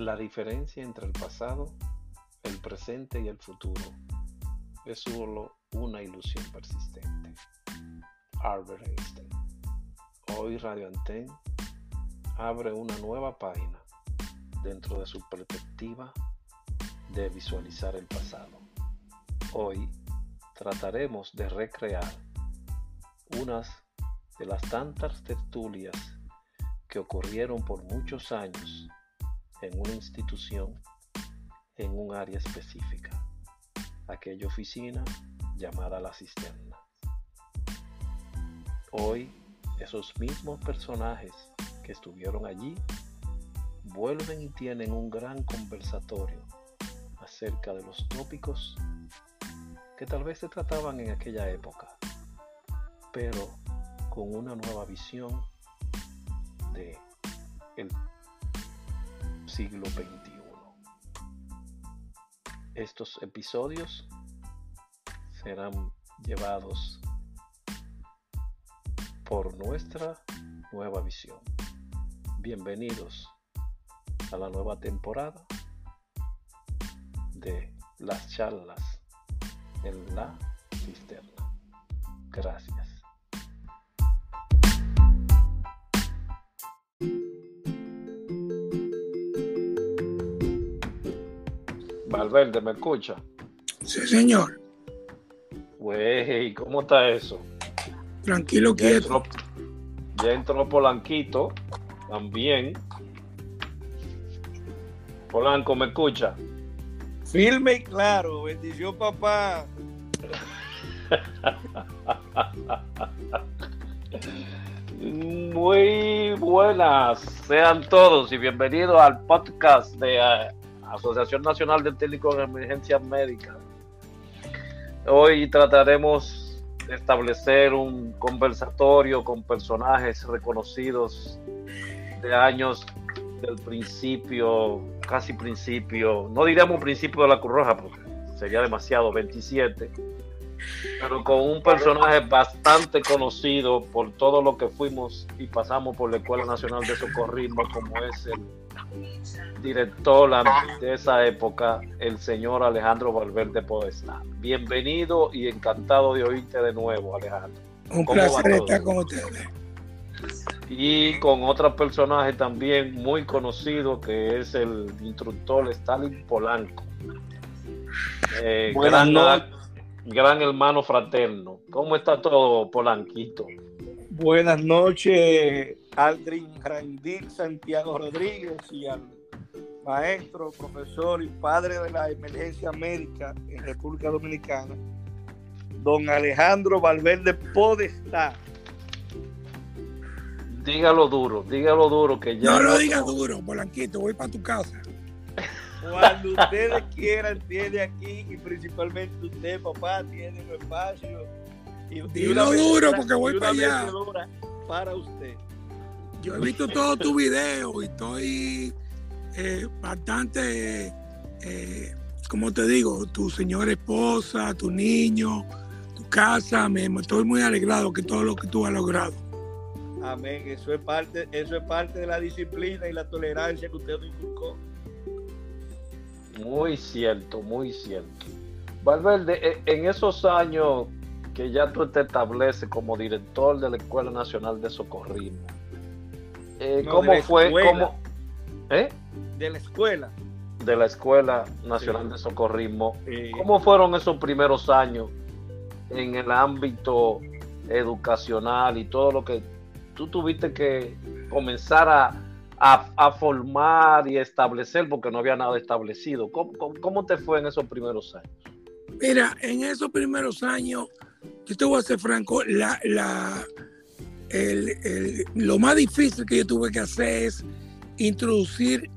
La diferencia entre el pasado, el presente y el futuro es solo una ilusión persistente. Albert Einstein. Hoy Radio Anten abre una nueva página dentro de su perspectiva de visualizar el pasado. Hoy trataremos de recrear unas de las tantas tertulias que ocurrieron por muchos años en una institución en un área específica, aquella oficina llamada la cisterna. Hoy esos mismos personajes que estuvieron allí vuelven y tienen un gran conversatorio acerca de los tópicos que tal vez se trataban en aquella época, pero con una nueva visión de el siglo XXI. Estos episodios serán llevados por nuestra nueva visión. Bienvenidos a la nueva temporada de las charlas en la cisterna. Gracias. Valverde, ¿me escucha? Sí, señor. Güey, ¿cómo está eso? Tranquilo, Ya quieto. entró, ya entró Polanquito también. Polanco, ¿me escucha? Firme y claro, bendición papá. Muy buenas, sean todos y bienvenidos al podcast de eh, Asociación Nacional de Técnicos en Emergencias Médicas. Hoy trataremos de establecer un conversatorio con personajes reconocidos de años del principio, casi principio, no diríamos principio de la Cruz Roja porque sería demasiado, 27, pero con un personaje bastante conocido por todo lo que fuimos y pasamos por la Escuela Nacional de Socorrismo, como es el director de esa época, el señor Alejandro Valverde Podestá. Bienvenido y encantado de oírte de nuevo, Alejandro. Un ¿Cómo va placer estar con ustedes. Y con otro personaje también muy conocido que es el instructor Stalin Polanco. Eh, Buenas gran, noches. gran hermano fraterno. ¿Cómo está todo, Polanquito? Buenas noches, Aldrin Randir Santiago Rodríguez y al maestro, profesor y padre de la emergencia médica en República Dominicana, don Alejandro Valverde Podestá. Dígalo duro, dígalo duro que ya No lo digas duro, Polanquito, voy para tu casa. Cuando ustedes quieran, tiene aquí y principalmente usted, papá, tiene un espacio. Y, Dilo duro, porque voy para allá. Para usted. Yo he visto todo tu video y estoy eh, bastante, eh, como te digo, tu señora esposa, tu niño, tu casa, me, me estoy muy alegrado que todo lo que tú has logrado. Amén. Eso es parte, eso es parte de la disciplina y la tolerancia que usted nos inculcó. Muy cierto, muy cierto. Valverde, e- en esos años que ya tú te estableces como director de la Escuela Nacional de Socorrismo, eh, No, ¿cómo de fue? escuela. ¿Cómo? ¿Eh? De la escuela. de la Escuela Nacional Sí. de Socorrismo. ¿Cómo fueron esos primeros años en el ámbito educacional y todo lo que tú tuviste que comenzar a, a- a formar y establecer porque no había nada establecido? ¿Cómo, cómo- cómo te fue en esos primeros años? Mira, en esos primeros años, yo te voy a ser franco, la, la, lo más difícil que yo tuve que hacer es introducir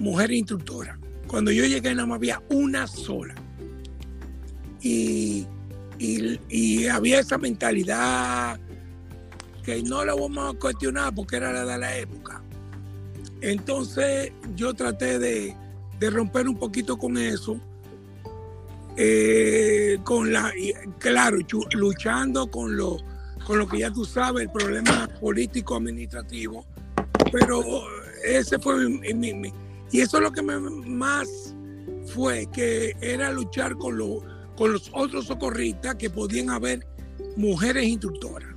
mujer instructora. Cuando yo llegué nada más había una sola. Y, y- había esa mentalidad que no la vamos a cuestionar porque era la de la época. Entonces yo traté de, de romper un poquito con eso eh, con la, claro, luchando con lo, con lo que ya tú sabes, el problema político administrativo, pero ese fue mi, mi- mi- Y eso es lo que me más fue, que era luchar con, con los otros socorristas que podían haber mujeres instructoras.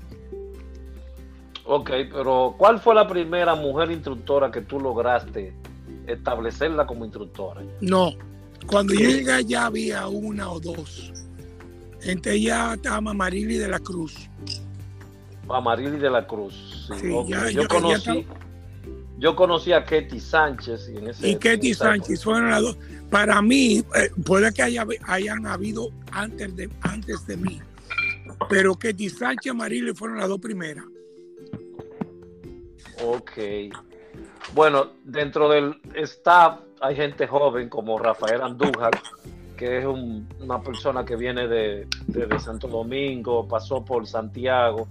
Ok, pero ¿cuál fue la primera mujer instructora que tú lograste establecerla como instructora? No, cuando yo llegué allá había una o dos. Entre ella estaba Marily de la Cruz. Marily de la Cruz. Sí, yo, conocí. Yo conocí a Ketty Sánchez. Y, en ese, y Ketty Sánchez fueron las dos. Para mí, eh, puede que haya, hayan habido antes de, antes de mí, pero Ketty Sánchez y Marily fueron las dos primeras. Ok. Bueno, dentro del staff hay gente joven como Rafael Andújar, que es una persona que viene de, Santo Domingo, pasó por Santiago,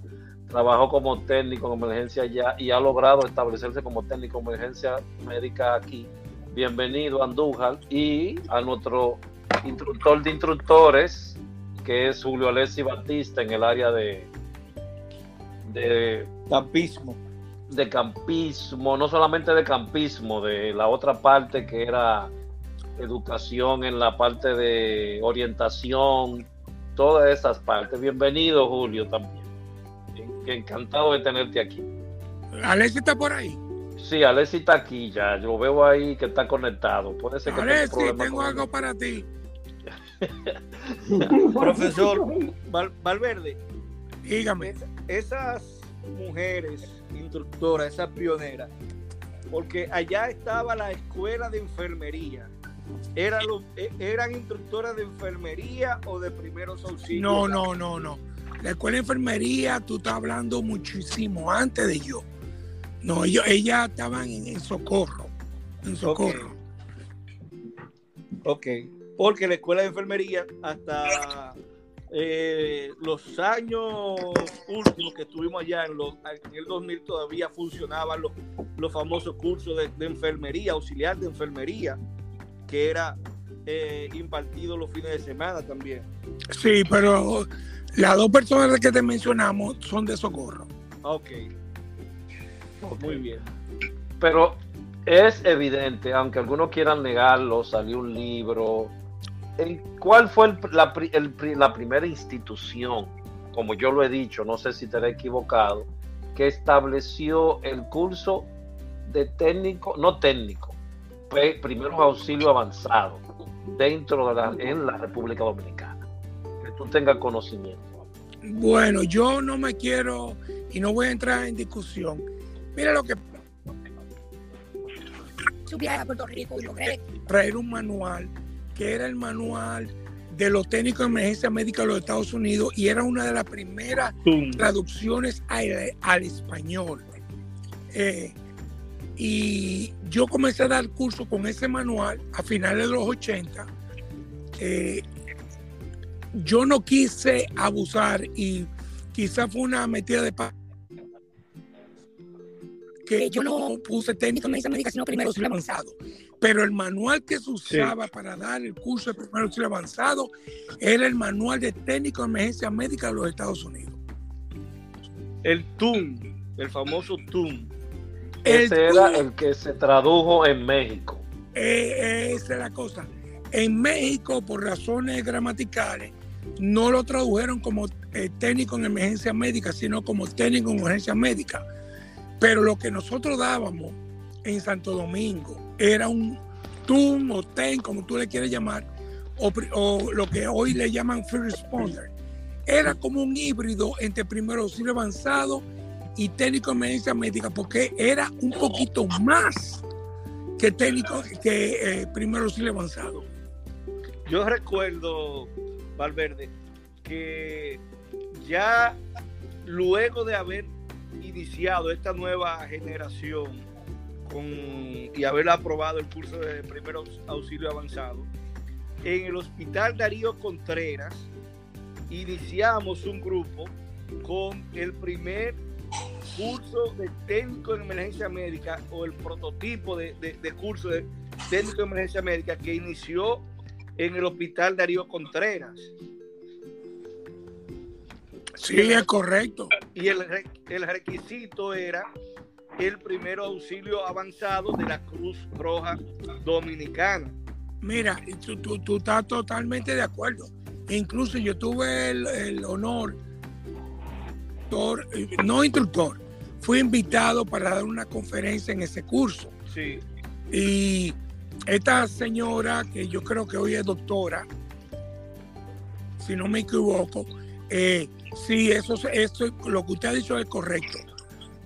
trabajó como técnico en emergencia allá y ha logrado establecerse como técnico en emergencia médica aquí. Bienvenido Andújar y a nuestro instructor de instructores, que es Julio Alessi Batista en el área de, de campismo de campismo, no solamente de campismo, de la otra parte que era educación en la parte de orientación, todas esas partes. Bienvenido, Julio, también. Encantado de tenerte aquí. ¿Alessi está por ahí? Sí, Alessi está aquí ya. Yo veo ahí que está conectado. Puede ser que Alessi, tengo algo para ti. Profesor Valverde, dígame. Esas mujeres instructora, esa pionera, porque allá estaba la escuela de enfermería. ¿Era e, ¿Eran instructoras de enfermería o de primeros auxilios? No, no, no, no. La escuela de enfermería, tú estás hablando muchísimo antes de yo. No, ellos, ellas estaban en, socorro. En socorro. ok, porque la escuela de enfermería hasta eh, los años últimos que estuvimos allá en, en el 2000 todavía funcionaban los, los famosos cursos de, enfermería, auxiliar de enfermería, que era eh, impartido los fines de semana también. Sí, pero las dos personas que te mencionamos son de socorro. Ok. Muy bien. Pero es evidente, aunque algunos quieran negarlo, salió un libro, ¿cuál fue la, primera institución, como yo lo he dicho, no sé si te he equivocado, que estableció el curso de técnico, no técnico, primeros auxilios avanzados dentro de la, en la República Dominicana? Tú tengas conocimiento. Bueno, yo no me quiero y no voy a entrar en discusión. Mira lo que subí a Puerto Rico y logré traer un manual que era el manual de los técnicos de emergencia médica de los Estados Unidos y era una de las primeras traducciones al, español. Eh, y yo comencé a dar curso con ese manual a finales de los 80. Eh, yo no quise abusar y quizá fue una metida de paz que yo no puse técnico en emergencia médica, sino primero auxilio avanzado pero el manual que se usaba para dar el curso de primer auxilio avanzado era el manual de técnico de emergencia médica de los Estados Unidos. El TUM, el famoso TUM. Ese era el que se tradujo en México. Eh, esa es la cosa. En México, por razones gramaticales, no lo tradujeron como eh, técnico en emergencia médica, sino como técnico en emergencia médica. Pero lo que nosotros dábamos en Santo Domingo, era un TUN o TEN, como tú le quieres llamar, o, lo que hoy le llaman Free Responder. Era como un híbrido entre primer auxilio avanzado y técnico de emergencia médica, porque era un poquito más que técnico que eh, primer auxilio avanzado. Yo recuerdo, Valverde, que ya luego de haber iniciado esta nueva generación y haber aprobado el curso de primer auxilio avanzado, en el Hospital Darío Contreras iniciamos un grupo con el primer curso de técnico en emergencia médica o el prototipo de, curso de técnico en emergencia médica que inició en el Hospital Darío Contreras. Sí, es correcto. Y el, el requisito era el primer auxilio avanzado de la Cruz Roja Dominicana. Mira, tú, tú, estás totalmente de acuerdo. Incluso yo tuve el, honor, no instructor, fui invitado para dar una conferencia en ese curso. Sí. Y esta señora, que yo creo que hoy es doctora, si no me equivoco, eh, sí, eso, eso, lo que usted ha dicho es correcto.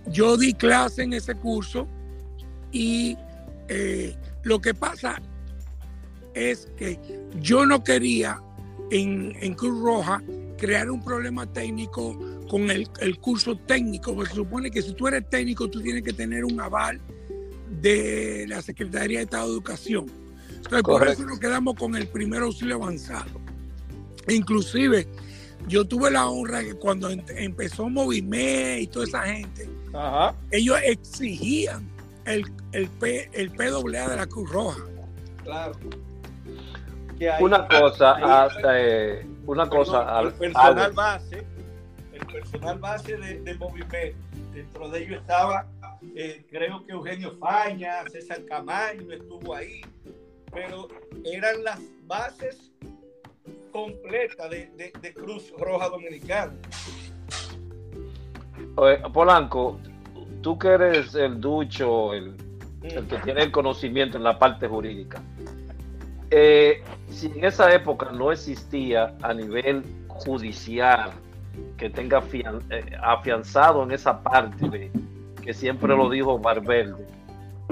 Yo di clase en ese curso y eh, lo que pasa es que yo no quería en, Cruz Roja crear un problema técnico con el, curso técnico, porque se supone que si tú eres técnico tú tienes que tener un aval de la Secretaría de Estado de Educación. Entonces, por eso nos quedamos con el primer auxilio avanzado. Inclusive, yo tuve la honra que cuando empezó Movime y toda esa gente, ellos exigían el, el, P, el PWA de la Cruz Roja. Claro una cosa, eh, una cosa. El, personal base, el personal base de, de Movimento, dentro de ellos estaba, eh, creo que Eugenio Faña, César Camaño estuvo ahí, pero eran las bases completas de, de, Cruz Roja Dominicana. Polanco, tú que eres el ducho, el, el que mm. tiene el conocimiento en la parte jurídica. Eh, si en esa época no existía a nivel judicial que tenga eh, afianzado en esa parte de que siempre lo dijo Barberde,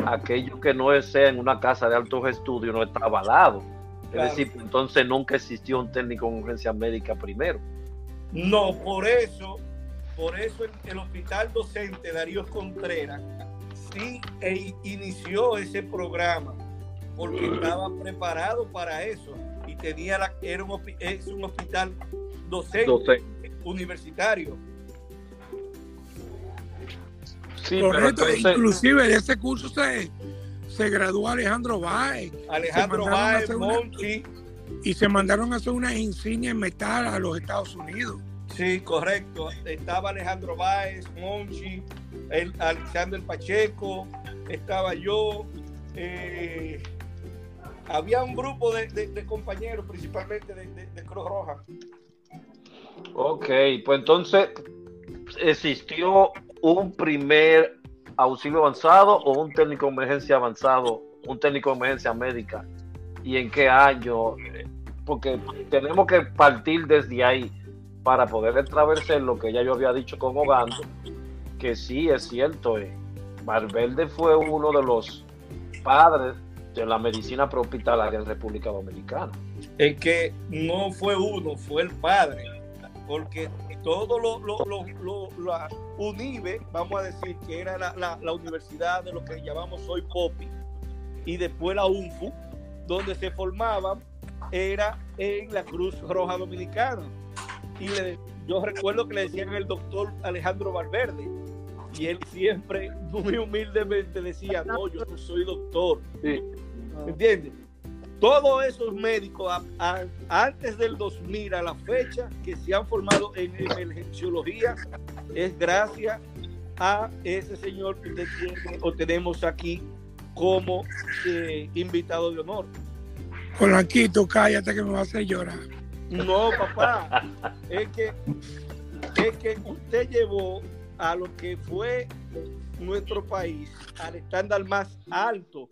aquello que no sea en una casa de altos estudios no está avalado. Es decir, entonces nunca existió un técnico en urgencia médica primero. No, por eso, por eso el, hospital docente Darío Contreras sí e inició ese programa porque estaba preparado para eso y tenía la, era un, es un hospital docente, universitario. Sí, Correcto, inclusive de ese curso se, se graduó Alejandro Báez. Alejandro Báez, Monchi. Y se mandaron a hacer una insignia en metal a los Estados Unidos. Sí, correcto. Estaba Alejandro Báez, Monchi, el Alexander Pacheco, estaba yo, eh, había un grupo de, compañeros, principalmente de, Cruz Roja. Ok, pues entonces existió un primer auxilio avanzado o un técnico de emergencia avanzado, un técnico de emergencia médica. ¿Y en qué año? Porque tenemos que partir desde ahí para poder atravesar lo que ya yo había dicho con Ogando, que sí es cierto, eh, fue uno de los padres de la medicina prehospitalaria en República Dominicana. Es que no fue uno, fue el padre, porque todo lo, lo, lo, la UNIBE, vamos a decir que era la, universidad de lo que llamamos hoy POPI, y después la UNFU, donde se formaban, era en la Cruz Roja Dominicana. Y yo recuerdo que le decían el doctor Alejandro Valverde, y él siempre, muy humildemente, decía, no, yo no soy doctor. ¿Entiendes? Todos esos médicos antes del 2000 a la fecha que se han formado en emergenciología es gracias a ese señor que usted tiene o tenemos aquí como eh, invitado de honor. Polanquito, cállate que me va a hacer llorar. No, papá, es que, es que usted llevó a lo que fue nuestro país al estándar más alto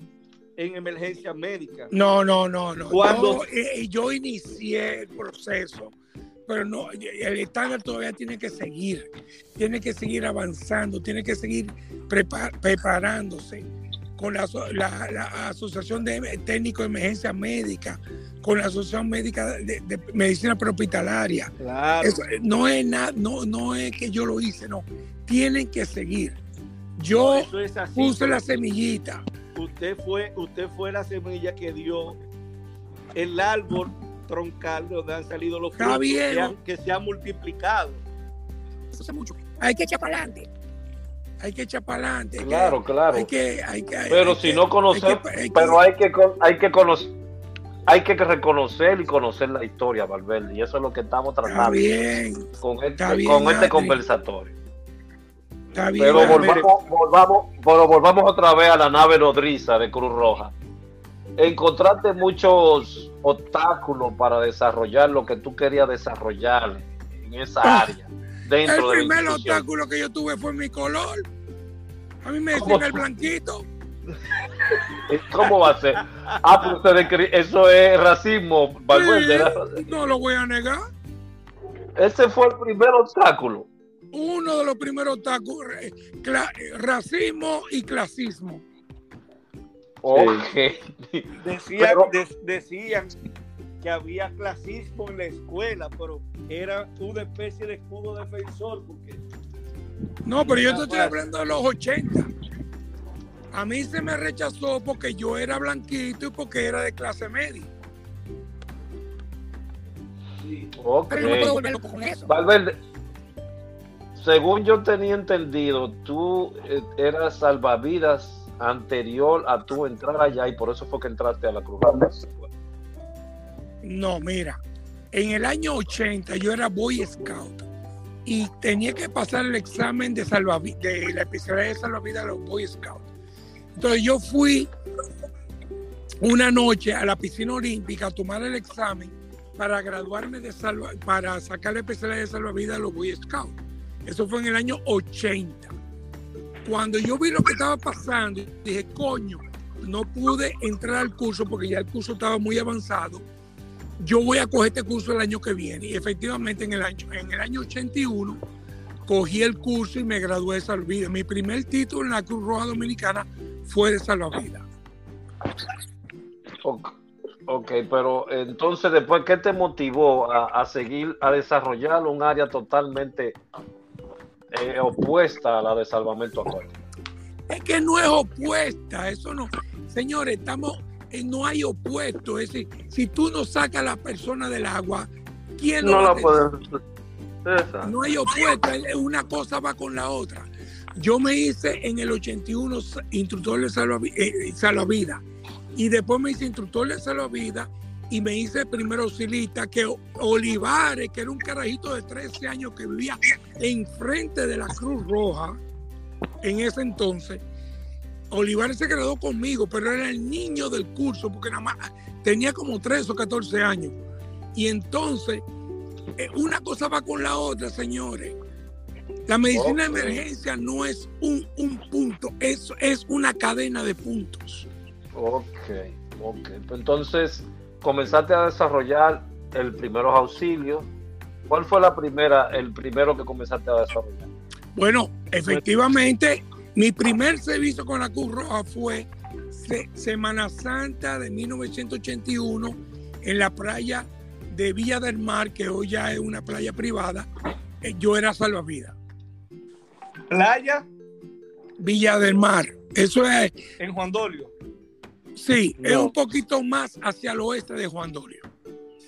en emergencia médica. No, no, no, no. Cuando eh, yo, inicié el proceso, pero no, el estándar todavía tiene que seguir, tiene que seguir avanzando, tiene que seguir preparándose con la, Asociación de Técnicos de Emergencia Médica, con la Asociación Médica de, Medicina Prehospitalaria. Claro. no, es no, no es que yo lo hice, no. Tienen que seguir. Yo puse la semillita usted fue, usted fue la semilla que dio el árbol troncal de donde han salido los frutos que, se han multiplicado. Eso mucho. Hay que echar para adelante. Hay que echar para adelante. Claro, claro. Hay que, hay que, pero si no conocer, pero hay que, hay que conocer. Hay que reconocer y conocer la historia, Valverde, y eso es lo que estamos tratando bien, con este, con este conversatorio. Pero volvamos, volvamos, pero volvamos otra vez a la nave nodriza de Cruz Roja. Encontraste muchos obstáculos para desarrollar lo que tú querías desarrollar en esa ah, área. Dentro el primer obstáculo que yo tuve fue mi color. A mí me decían el blanquito. ¿Cómo va a ser? Ah, pues eso es racismo. no lo voy a negar. Ese fue el primer obstáculo. Uno de los primeros obstáculos, racismo y clasismo. Decían, que había clasismo en la escuela, pero era una especie de escudo defensor. Porque no, pero yo te estoy hablando de los 80. A mí se me rechazó porque yo era blanquito y porque era de clase media. Sí. Valverde, según yo tenía entendido, tú eh, eras salvavidas anterior a tu entrar allá y por eso fue que entraste a la Cruz Roja. No, mira, en el año 80 yo era Boy Scout y tenía que pasar el examen de, de la especialidad de salvavidas de los Boy Scouts. Entonces yo fui una noche a la piscina olímpica a tomar el examen para graduarme de salva, para sacar la especialidad de salvavidas de los Boy Scouts. Eso fue en el año 80. Cuando yo vi lo que estaba pasando, dije, coño, no pude entrar al curso porque ya el curso estaba muy avanzado. Yo voy a coger este curso el año que viene. Y efectivamente en el año, en el año 81 cogí el curso y me gradué de salvavidas. Mi primer título en la Cruz Roja Dominicana fue de salvavidas. Ok, pero entonces después, ¿qué te motivó a, a seguir, a desarrollar un área totalmente eh, opuesta a la de salvamento acuático. Es que no es opuesta, eso no. Señores, estamos, eh, no hay opuesto. Es decir, si tú no sacas a la persona del agua, ¿quién no la puede No hay opuesto, una cosa va con la otra. Yo me hice en el 81 instructor de eh, salvavidas y después me hice instructor de salvavidas y me hice primero auxilista que Olivares, que era un carajito de 13 años que vivía enfrente de la Cruz Roja en ese entonces. Olivares se graduó conmigo, pero era el niño del curso, porque nada más tenía como 13 o 14 años. Y entonces, eh, una cosa va con la otra, señores. La medicina de emergencia no es un, un punto, es, es una cadena de puntos. Ok, ok. Entonces, comenzaste a desarrollar el primeros auxilios. ¿Cuál fue la primera, el primero que comenzaste a desarrollar? Bueno, efectivamente, mi primer servicio con la Cruz Roja fue Semana Santa de 1981 en la playa de Villa del Mar, que hoy ya es una playa privada. Eh, yo era salvavidas. ¿Playa? Villa del Mar. Eso es. En Juan Dolio. Sí, es un poquito más hacia el oeste de Juan Dolio.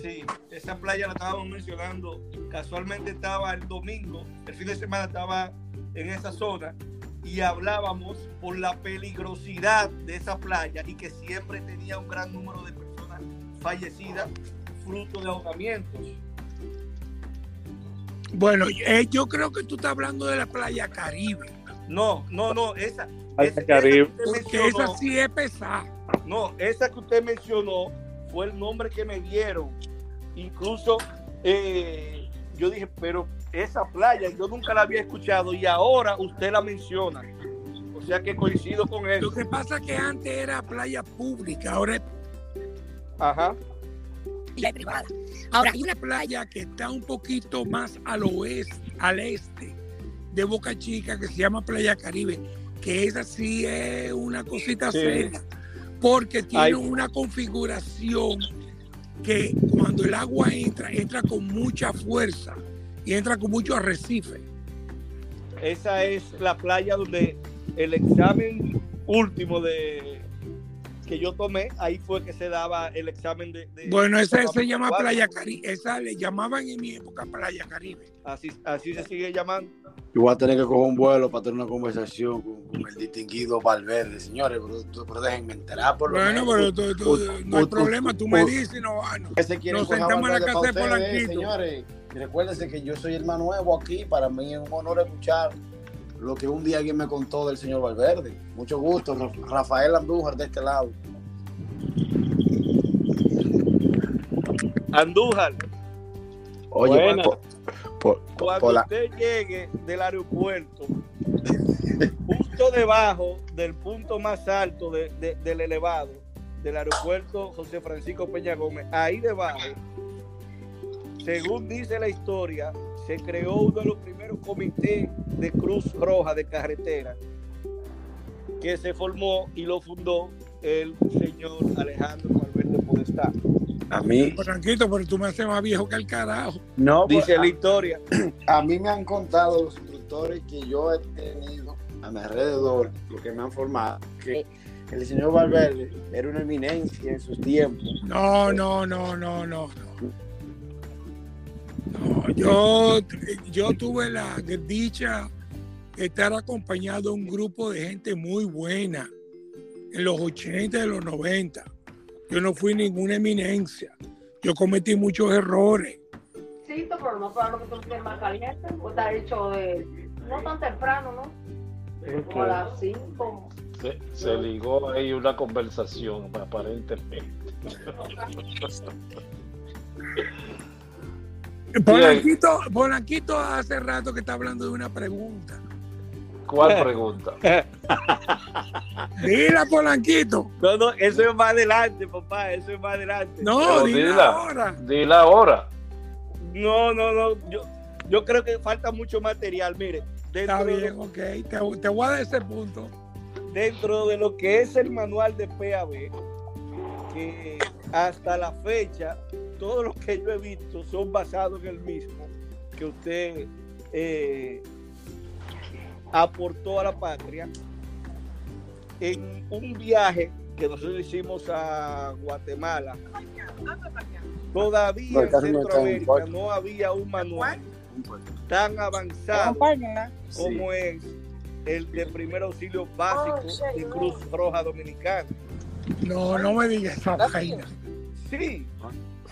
Sí, esa playa la estábamos mencionando. Casualmente estaba el domingo, el fin de semana estaba en esa zona y hablábamos por la peligrosidad de esa playa y que siempre tenía un gran número de personas fallecidas fruto de ahogamientos. Bueno, eh, yo creo que tú estás hablando de la playa Caribe. No, no, no, esa. esa Caribe. Esa sí es pesada. No, esa que usted mencionó fue el nombre que me dieron. Incluso eh, yo dije, pero esa playa yo nunca la había escuchado y ahora usted la menciona. O sea que coincido con eso. Lo que pasa es que antes era playa pública, ahora es. Ajá. Playa privada. Ahora hay una playa que está un poquito más al oeste, al este de Boca Chica, que se llama Playa Caribe, que esa sí es una cosita seria porque tiene una configuración que cuando el agua entra, entra con mucha fuerza y entra con mucho arrecife. Esa es la playa donde el examen último de que yo tomé, ahí fue que se daba el examen de... bueno, esa se llama Playa Caribe, esa le llamaban en mi época Playa Caribe. Así, así se sigue llamando. Yo voy a tener que coger un vuelo para tener una conversación con, el distinguido Valverde. Señores, pero, déjenme enterar por lo bueno, menos. Bueno, pero no hay problema, tú me dices, no, ah, no. Nos sentamos en la casa de Polanquito. Señores, recuérdense que yo soy el más nuevo aquí, para mí es un honor escuchar lo que un día alguien me contó del señor Valverde. Mucho gusto, Rafael Andújar de este lado. Andújar. Oye, cuando usted llegue del aeropuerto, justo debajo del punto más alto del elevado del aeropuerto José Francisco Peña Gómez, ahí debajo, según dice la historia, se creó uno de los primeros comités de Cruz Roja de carretera que se formó y lo fundó el señor Alejandro Valverde Podestá. A mí. Franquito, pero tú me haces más viejo que el carajo. No, dice pues, la historia. A mí me han contado los instructores que yo he tenido a mi alrededor, lo que me han formado, que el señor Valverde era una eminencia en sus tiempos. No, no, no, no, no. no. Yo, yo tuve la dicha de estar acompañado de un grupo de gente muy buena en los 80 y los 90. Yo no fui ninguna eminencia. Yo cometí muchos errores. Sí, pero no para lo que tú tienes más caliente, o está hecho de, no tan temprano, ¿no? Como a las 5. Se, se, ligó ahí una conversación, aparentemente. Polanquito, Polanquito hace rato que está hablando de una pregunta. ¿Cuál pregunta? Dila, Polanquito. No, no, eso es más adelante, papá, eso es más adelante. No, dila, ahora. Dila ahora. No, no, no, yo, yo creo que falta mucho material, mire. Está bien, ok, te, te voy a dar ese punto. Dentro de lo que es el manual de PAB, que hasta la fecha, todos los que yo he visto son basados en el mismo que usted eh, aportó a la patria en un viaje que nosotros hicimos a Guatemala. Todavía en Centroamérica no había un manual tan avanzado como es el de primer auxilio básico de Cruz Roja Dominicana. No, no me digas esa Sí,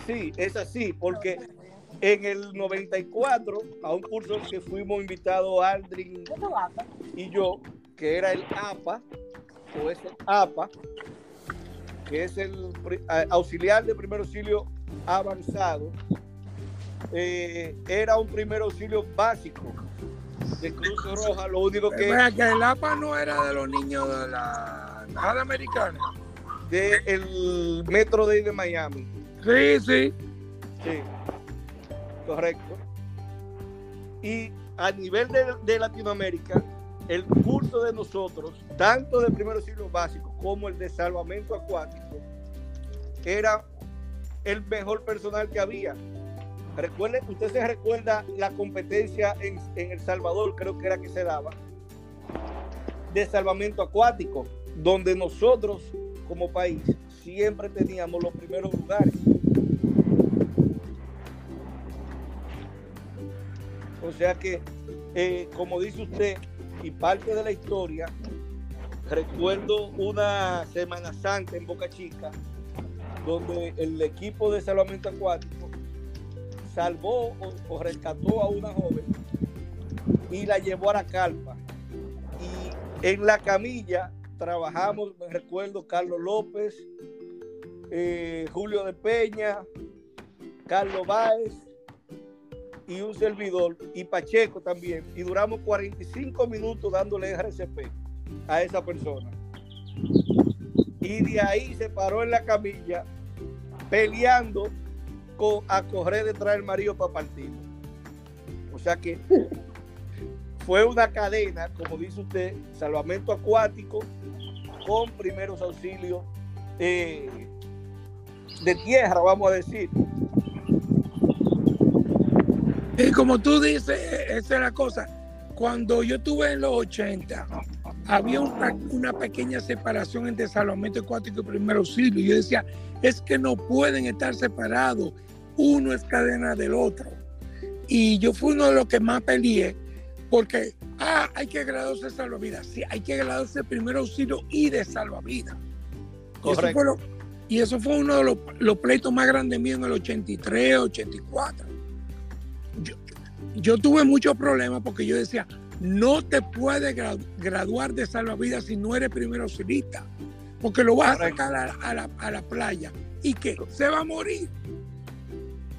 sí, es así, porque en el 94, a un curso que fuimos invitados Aldrin y yo, que era el APA, o es el APA, que es el auxiliar de primer auxilio avanzado, eh, era un primer auxilio básico de Cruz Roja, lo único que... que el APA no era de los niños de la Embajada Americana. Del Metro Day de Miami. Sí, sí. Sí correcto. Y a nivel de, Latinoamérica, el curso de nosotros, tanto de primeros siglos básicos como el de salvamento acuático, era el mejor personal que había. Recuerde, usted se recuerda la competencia en, en, El Salvador, creo que era que se daba, de salvamento acuático, donde nosotros como país siempre teníamos los primeros lugares. O sea que, eh, como dice usted, y parte de la historia, recuerdo una Semana Santa en Boca Chica, donde el equipo de salvamento acuático salvó o, rescató a una joven y la llevó a la calpa. Y en la camilla trabajamos, me recuerdo, Carlos López, eh, Julio de Peña, Carlos Báez, y un servidor y Pacheco también. Y duramos 45 minutos dándole RCP a esa persona. Y de ahí se paró en la camilla peleando con, a correr detrás del marido para partir. O sea que fue una cadena, como dice usted, salvamento acuático con primeros auxilios eh, de tierra, vamos a decir. Y como tú dices, esa es la cosa. Cuando yo estuve en los 80, había una, pequeña separación entre salvamento acuático y primer auxilio. Yo decía, es que no pueden estar separados. Uno es cadena del otro. Y yo fui uno de los que más peleé porque, ah, hay que graduarse de salvavidas. Sí, hay que graduarse de primer auxilio y de salvavidas. Y eso, fue uno de los, los pleitos más grandes míos en el 83, 84 yo tuve muchos problemas porque yo decía, no te puedes gra- graduar de salvavidas si no eres primero auxilista, porque lo vas a Correcto. sacar a, a la, a la playa y que se va a morir.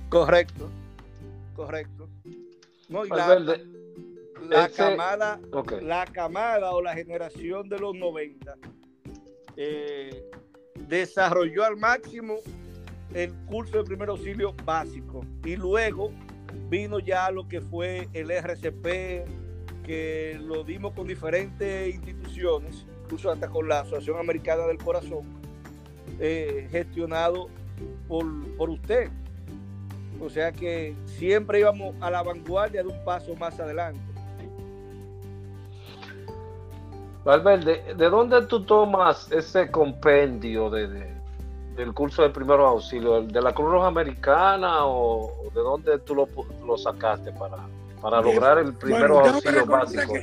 Correcto, correcto. No, y la, la ese- camada, la camada o la generación de los 90 eh, desarrolló al máximo el curso de primer auxilio básico y luego vino ya lo que fue el RCP, que lo dimos con diferentes instituciones, incluso hasta con la Asociación Americana del Corazón, eh, gestionado por, por usted. O sea que siempre íbamos a la vanguardia de un paso más adelante. Valverde, ¿de dónde tú tomas ese compendio de, de- del curso de primeros auxilios? ¿De la Cruz Roja Americana o de dónde tú lo, lo sacaste para, para lograr el reconocer básicos?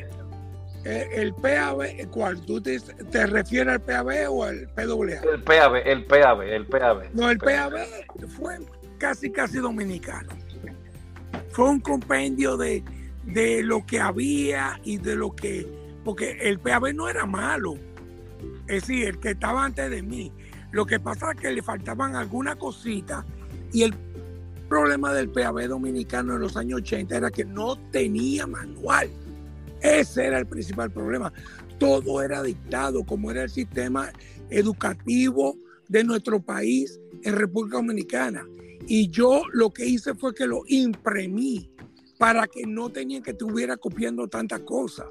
que, eh, el PAB, ¿cuál? ¿Tú te, te refieres al PAB o al PWA? El PAB, el PAB, el PAB. No, el PAB fue casi, casi dominicano. Fue un compendio de, de lo que había y de lo que. Porque el PAB no era malo. Es decir, el que estaba antes de mí. Lo que pasa es que le faltaban algunas cositas y el problema del PAB dominicano en los años 80 era que no tenía manual. Ese era el principal problema. Todo era dictado, como era el sistema educativo de nuestro país en República Dominicana. Y yo lo que hice fue que lo imprimí para que no tenían que estuviera copiando tantas cosas.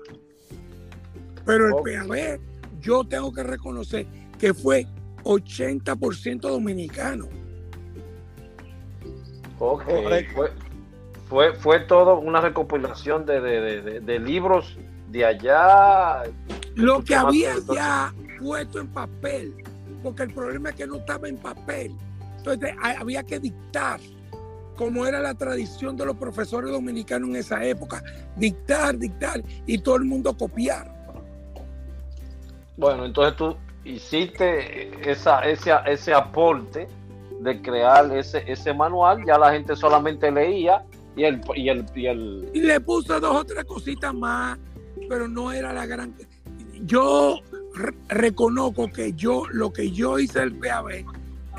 Pero el. PAB, yo tengo que reconocer que fue 80% dominicano. Ok. Fue, fue, fue todo una recopilación de, de- de- de- de libros de allá. Lo que había ya puesto en papel, porque el problema es que no estaba en papel. Entonces ha- había que dictar, como era la tradición de los profesores dominicanos en esa época, dictar, dictar y todo el mundo copiar. Bueno, entonces tú hiciste esa, ese, ese aporte de crear ese, ese manual, ya la gente solamente leía y el, y el, y el Y le puse dos o tres cositas más, pero no era la gran... Yo re- reconozco que yo, lo que yo hice del PAB,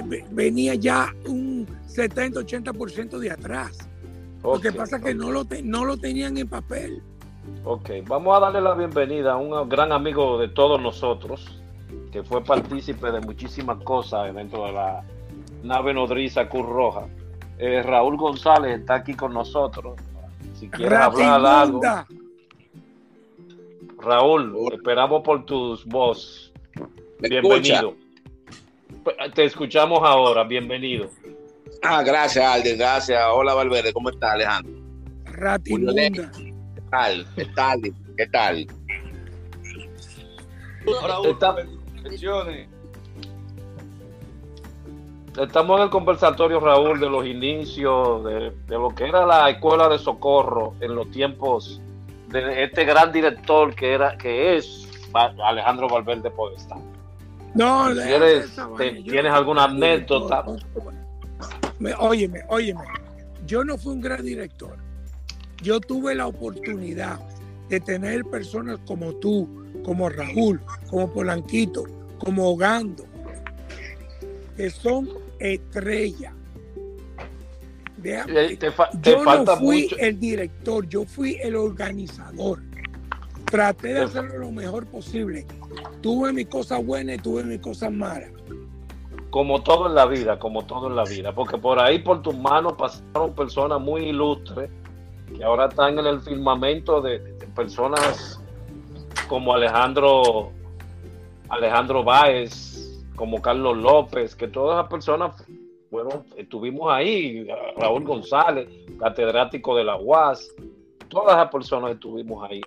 ve- venía ya un 70-80% de atrás. Lo que pasa es que no lo, te- no lo tenían en papel. Ok, vamos a darle la bienvenida a un gran amigo de todos nosotros, que fue partícipe de muchísimas cosas dentro de la nave nodriza Cruz Roja. Eh, Raúl González está aquí con nosotros. Si quieres hablar algo, Ratimunda. Raúl, esperamos por tus voz. ¿Me Bienvenido. Te escuchamos ahora, bienvenido. Ah, gracias, Alden, gracias. Hola, Valverde, ¿cómo está, Alejandro? Ratimunda. ¿Qué tal? ¿Qué tal? ¿Qué tal? Raúl, Está-. Estamos en el conversatorio, Raúl, de los inicios de, de lo que era la escuela de socorro en los tiempos de este gran director que era que es Alejandro Valverde Podestá. No, Si te-. Yo ¿tienes alguna anécdota? Me- óyeme, óyeme. Yo no fui un gran director. Yo tuve la oportunidad de tener personas como tú, como Raúl, como Polanquito, como Ogando, que son estrellas. Déjame- Te, fa- te yo no fui mucho. el director, yo fui el organizador. Traté de hacerlo lo mejor posible. Tuve mis cosas buenas y tuve mis cosas malas. como todo en la vida, como todo en la vida, porque por ahí por tus manos pasaron personas muy ilustres que ahora están en el firmamento de, de personas como Alejandro Alejandro Báez, como Carlos López, que todas esas personas fueron, estuvimos ahí, Raúl González, catedrático de la UAS, todas esas personas estuvimos ahí,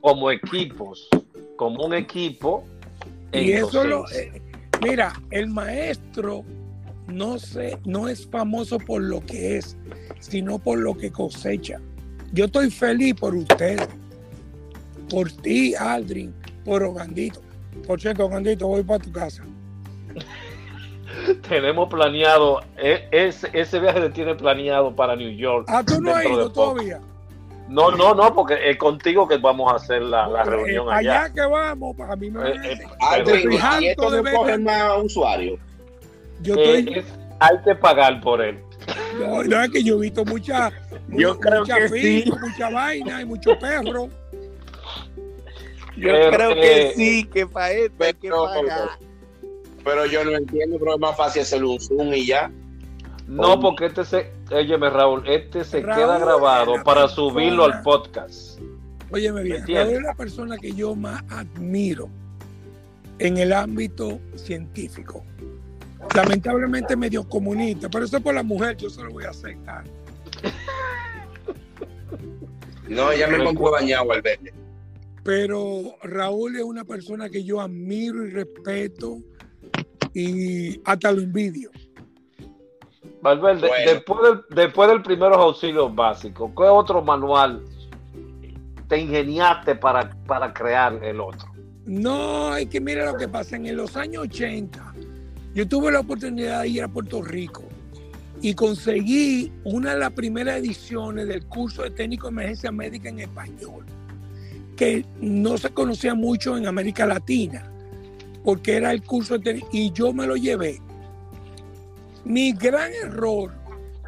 como equipos, como un equipo. en Y eso lo, eh, mira, el maestro no sé, no es famoso por lo que es, sino por lo que cosecha. Yo estoy feliz por ustedes, por ti, Aldrin, por Ogandito. Por cierto, Ogandito, voy para tu casa. tenemos planeado, e- ese, ese viaje se tiene planeado para New York. Ah, tú no has de ido todavía. No, no, no, porque es contigo que vamos a hacer la, la reunión Eh, allá. allá que vamos, para mí me Eh, eh, Aldrin, y esto de no ver- coge más usuarios. Yo Eh, estoy, es- hay que pagar por él. no, no, es que yo he visto mucha, Yo mu- creo mucha que sí. finca, mucha vaina y muchos perros. Yo Pero, creo que sí, que para esto hay que pero- pagar. Pero yo no entiendo, pero es más fácil hacer un Zoom y ya. No, porque este se, óyeme Raúl, este se Raúl queda grabado para persona- subirlo al podcast. Óyeme bien, entiendes? Raúl es la persona que yo más admiro en el ámbito científico. Lamentablemente medio comunista, pero eso es por la mujer, yo se lo voy a aceptar. No, ya me encontró dañado al verle. Pero Raúl es una persona que yo admiro y respeto y hasta lo envidio. Valverde, Bueno. después, del, después del primeros auxilios básicos, ¿qué otro manual te ingeniaste para, para crear el otro? No, es que mira lo que pasa. En los años 80, yo tuve la oportunidad de ir a Puerto Rico y conseguí una de las primeras ediciones del curso de técnico de emergencia médica en español, que no se conocía mucho en América Latina, porque era el curso de técnico, y yo me lo llevé. Mi gran error,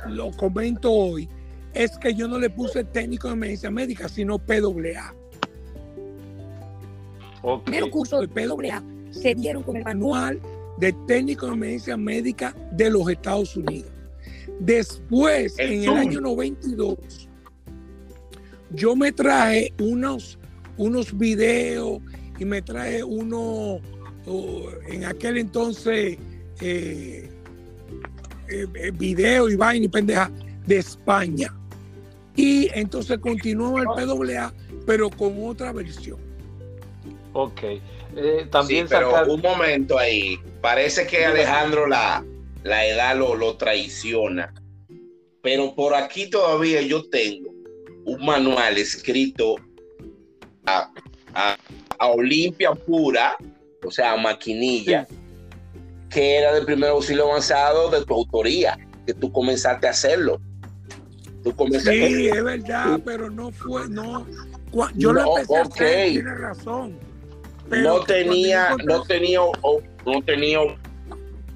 lo comento hoy, es que yo no le puse técnico de emergencia médica, sino PWA. Ok. primeros cursos de PWA se dieron con el manual de técnico de emergencia médica de los Estados Unidos. Después, El en el año 92, yo me traje unos, unos videos y me traje unos, oh, en aquel entonces, eh, eh, eh, video y vaina y pendeja de España. Y entonces continuó el PWA, pero con otra versión. Ok. Eh, también sí, pero sacar- un momento ahí. Parece que Alejandro la, la edad lo, lo traiciona. Pero por aquí todavía yo tengo un manual escrito a, a- a Olimpia pura, o sea, a maquinilla, que era del primer auxilio avanzado de tu autoría, que tú comenzaste a hacerlo. Tú comenzaste Sí, es verdad, pero no fue, no. Yo No, lo empecé a hacer, ok. tiene razón. Pero no tenía, no tenía, o- no tenía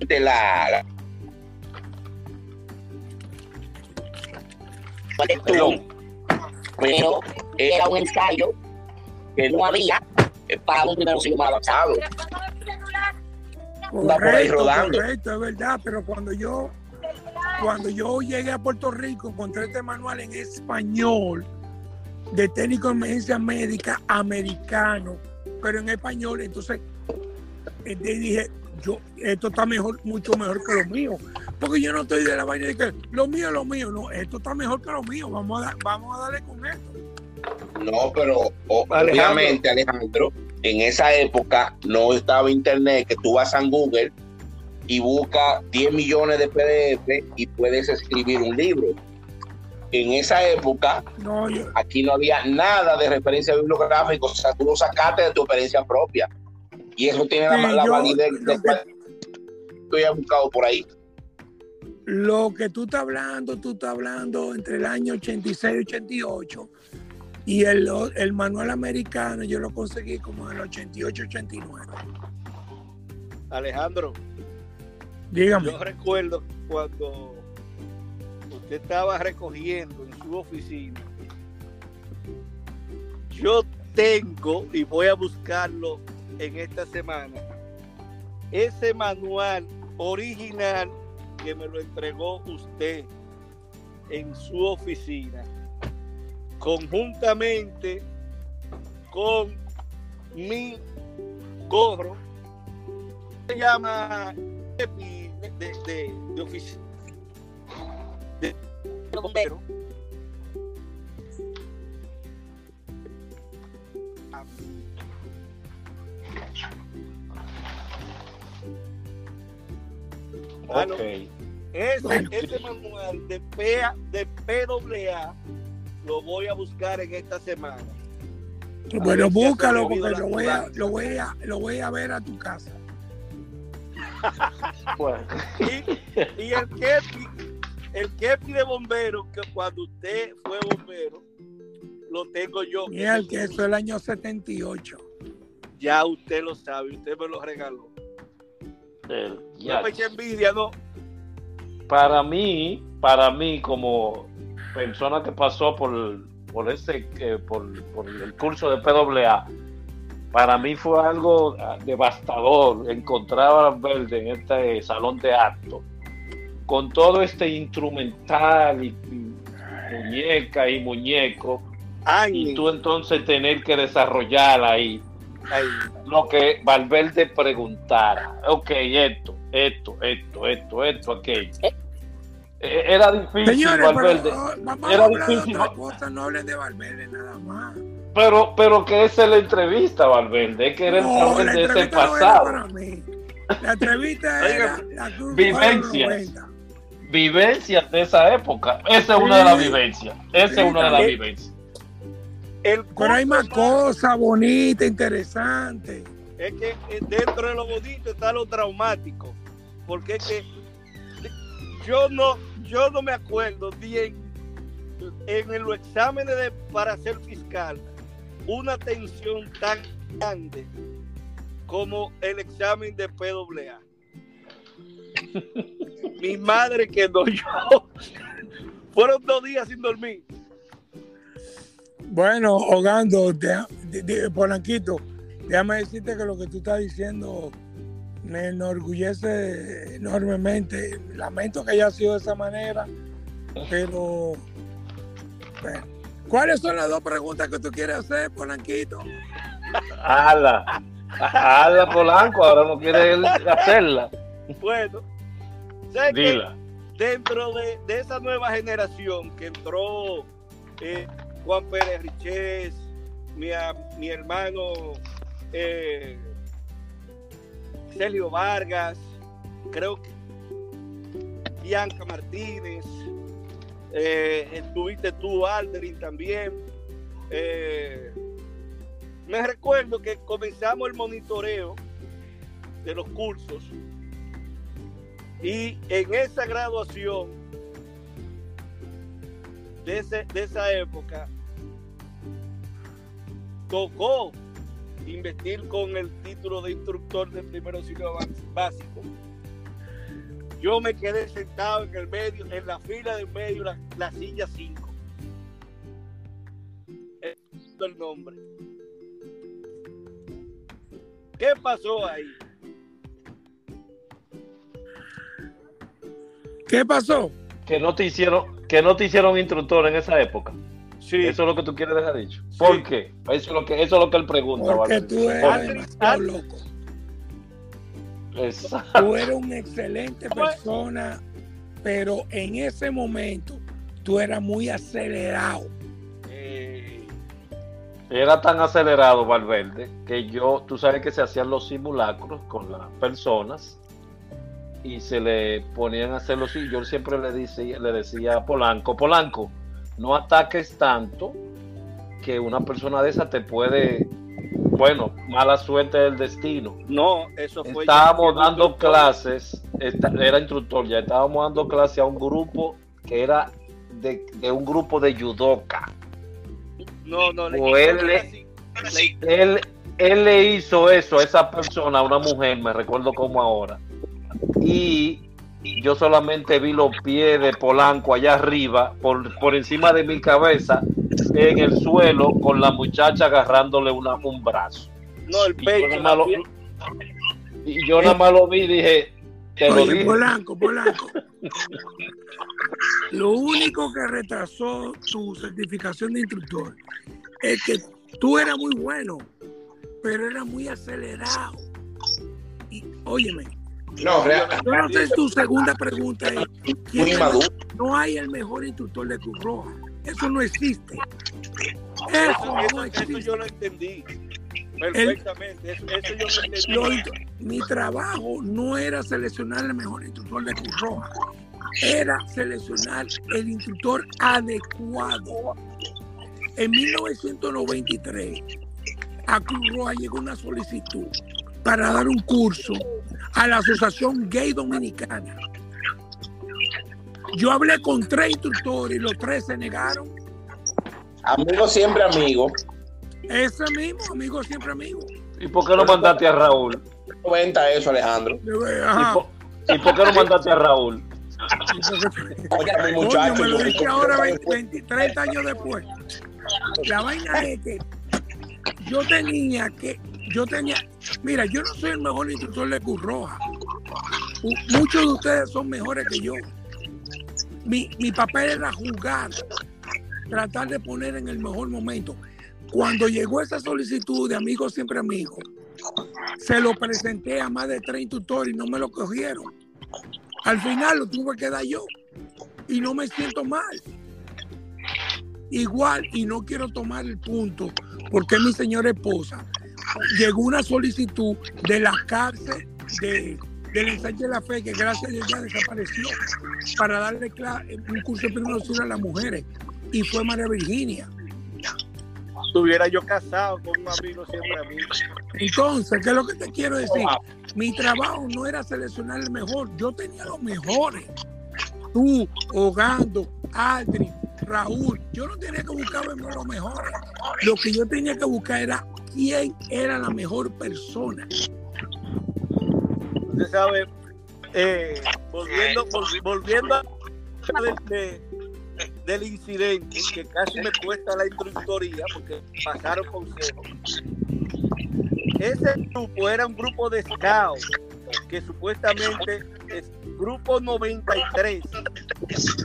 de la, la- Perdón. pero era un ensayo que no había para un auxilio más avanzado. anda por ahí Correcto, rodando. correcto, es verdad, pero cuando yo cuando yo llegué a Puerto Rico encontré este manual en español de técnico de emergencia médica americano, pero en español, entonces eh, dije, yo esto está mejor, mucho mejor que lo mío, porque yo no estoy de la vaina de que lo mío es lo mío, no, esto está mejor que lo mío, vamos a, vamos a darle con esto. No, pero o- Alejandro. obviamente, Alejandro, en esa época no estaba internet, que tú vas a Google y buscas 10 millones de PDF y puedes escribir un libro. En esa época, No, yo, aquí no había nada de referencia bibliográfica, o sea, tú lo sacaste de tu experiencia propia. Y eso tiene la, Sí, la yo- validez de que- tú hayas buscado por ahí. Lo que tú estás hablando, tú estás hablando entre el año 86 y 88. Y el, el manual americano yo lo conseguí como en el 88, 89. Alejandro, Dígame. yo recuerdo cuando usted estaba recogiendo en su oficina. Yo tengo, y voy a buscarlo en esta semana, ese manual original que me lo entregó usted en su oficina, conjuntamente con mi gorro. Se llama de, de, de oficina de bombero. Aló. Ok. Ese, Bueno. ese manual de, PA, de PWA lo voy a buscar en esta semana. Bueno, búscalo porque lo voy, a, lo, voy a, lo voy a ver a tu casa. Bueno, Y, y el kepi, el kepi de bombero, que cuando usted fue bombero, lo tengo yo. Mira, el que eso es el año 78. Ya usted lo sabe, usted me lo regaló. El- No ya. me eche envidia, no. Para mí, para mí como persona que pasó por, por ese, eh, por, por el curso de PWA, para mí fue algo ah, devastador encontrar a Valverde en este salón de acto con todo este instrumental y, y muñeca y muñeco y tú entonces tener que desarrollar ahí lo que Valverde preguntara. Ok, esto, esto, esto, esto, esto, aquello. Eh, Era difícil, Señores, pero Valverde. oh, vamos Era a hablar de difícil, cosa, no hablen de Valverde nada más. Pero, pero que esa es la entrevista, Valverde. Es que era el la de ese era pasado. para mí. La entrevista era la Cruz vivencias. 90. Vivencias de esa época. Esa es una de las vivencias. Esa Sí, es una de las vivencias. El Pero hay más cosas bonitas, interesantes. Es que eh, dentro de lo bonito está lo traumático. Porque es que yo no, yo no me acuerdo ni en, en los exámenes de, para ser fiscal una tensión tan grande como el examen de PWA. Mi madre quedó yo. Fueron dos días sin dormir. Bueno, Hogando, de, de- de- Polanquito, déjame decirte que lo que tú estás diciendo me enorgullece enormemente. Lamento que haya sido de esa manera, pero bueno. ¿Cuáles son las dos preguntas que tú quieres hacer, Polanquito? Ala. Ala Polanco, ahora no quiere hacerla. Bueno, Dila. dentro de, de esa nueva generación que entró eh, Juan Pérez Richés, mi, mi hermano eh, Sergio Vargas, creo que Bianca Martínez, eh, estuviste tú, Aldrin, también. Eh, me recuerdo que comenzamos el monitoreo de los cursos y en esa graduación de, esa época, tocó investir con el título de instructor de primer auxilio básico. Yo me quedé sentado en el medio, en la fila del medio, la, la silla 5. El nombre. ¿Qué pasó ahí? ¿Qué pasó? Que no te hicieron, que no te hicieron instructor en esa época. Sí. Eso es lo que tú quieres dejar dicho. ¿Por qué? Eso es lo que, eso es lo que él pregunta, Porque tú eres ¿Por Aldrin, demasiado Aldrin. loco. Exacto. Tú eres una excelente persona, pero en ese momento tú eras muy acelerado. Eh, Era tan acelerado Valverde que yo, tú sabes que se hacían los simulacros con las personas y se le ponían a hacerlo así. Yo siempre le decía, le decía a Polanco, Polanco, no ataques tanto que una persona de esa te puede, bueno, mala suerte del destino. no, eso fue. Estábamos dando clases, era instructor ya, estábamos dando clases a un grupo que era de, de un grupo de judoka. No, no, le O él le-. Él, él le hizo eso a esa persona, a una mujer, me recuerdo como ahora. Y yo solamente vi los pies de Polanco allá arriba, por, por encima de mi cabeza, en el suelo, con la muchacha agarrándole una, un brazo. No, el Y yo, pecho. nada más la lo, piel. y yo nada más lo vi y dije, te lo dije. Polanco, Polanco. Lo único que retrasó tu certificación de instructor es que tú eras muy bueno, pero eras muy acelerado. Y óyeme, No, si tu segunda pregunta es ¿quién muy es- maduro. no hay el mejor instructor de Cruz Roja. Eso no existe. Eso Eso, no eso- eso existe. yo lo entendí. Perfectamente. Eso, eso yo lo entendí. Lo mi trabajo no era seleccionar el mejor instructor de Cruz Roja, era seleccionar el instructor adecuado. En 1993, a Cruz Roja llegó una solicitud para dar un curso a la Asociación Gay Dominicana. Yo hablé con tres instructores y los tres se negaron. Amigo siempre amigo. Ese mismo, amigo siempre amigo. ¿Y por qué no mandaste a Raúl? Cuenta eso, Alejandro. ¿Y por, y por qué no mandaste a Raúl? Oye, mi Coño, muchacho. me lo dice ahora 20, 20, 30 años después. La vaina es que yo tenía que, yo tenía, mira, yo no soy el mejor instructor de Cruz Roja. U- Muchos de ustedes son mejores que yo. Mi, mi papel era jugar, tratar de poner en el mejor momento. Cuando llegó esa solicitud de amigos siempre amigos, se lo presenté a más de tres instructores y no me lo cogieron. Al final lo tuve que dar yo y no me siento mal. Igual, y no quiero tomar el punto, porque mi señora esposa llegó una solicitud de la cárcel de, del ensanche de la fe, que gracias a Dios ya desapareció, para darle un curso de primeros auxilios a las mujeres, y fue María Virginia. Estuviera yo casado con un amigo siempre amigo. Entonces, ¿qué es lo que te quiero decir? Mi trabajo no era seleccionar el mejor, yo tenía los mejores. Tú, Ogando, Aldrin, Raúl, yo no tenía que buscar los mejores. Lo que yo tenía que buscar era quién era la mejor persona. Usted sabe, eh, volviendo, vol- volviendo a de- de- del incidente, que casi me cuesta la instructoría porque pasaron consejos. Ese grupo era un grupo de scouts que supuestamente es grupo 93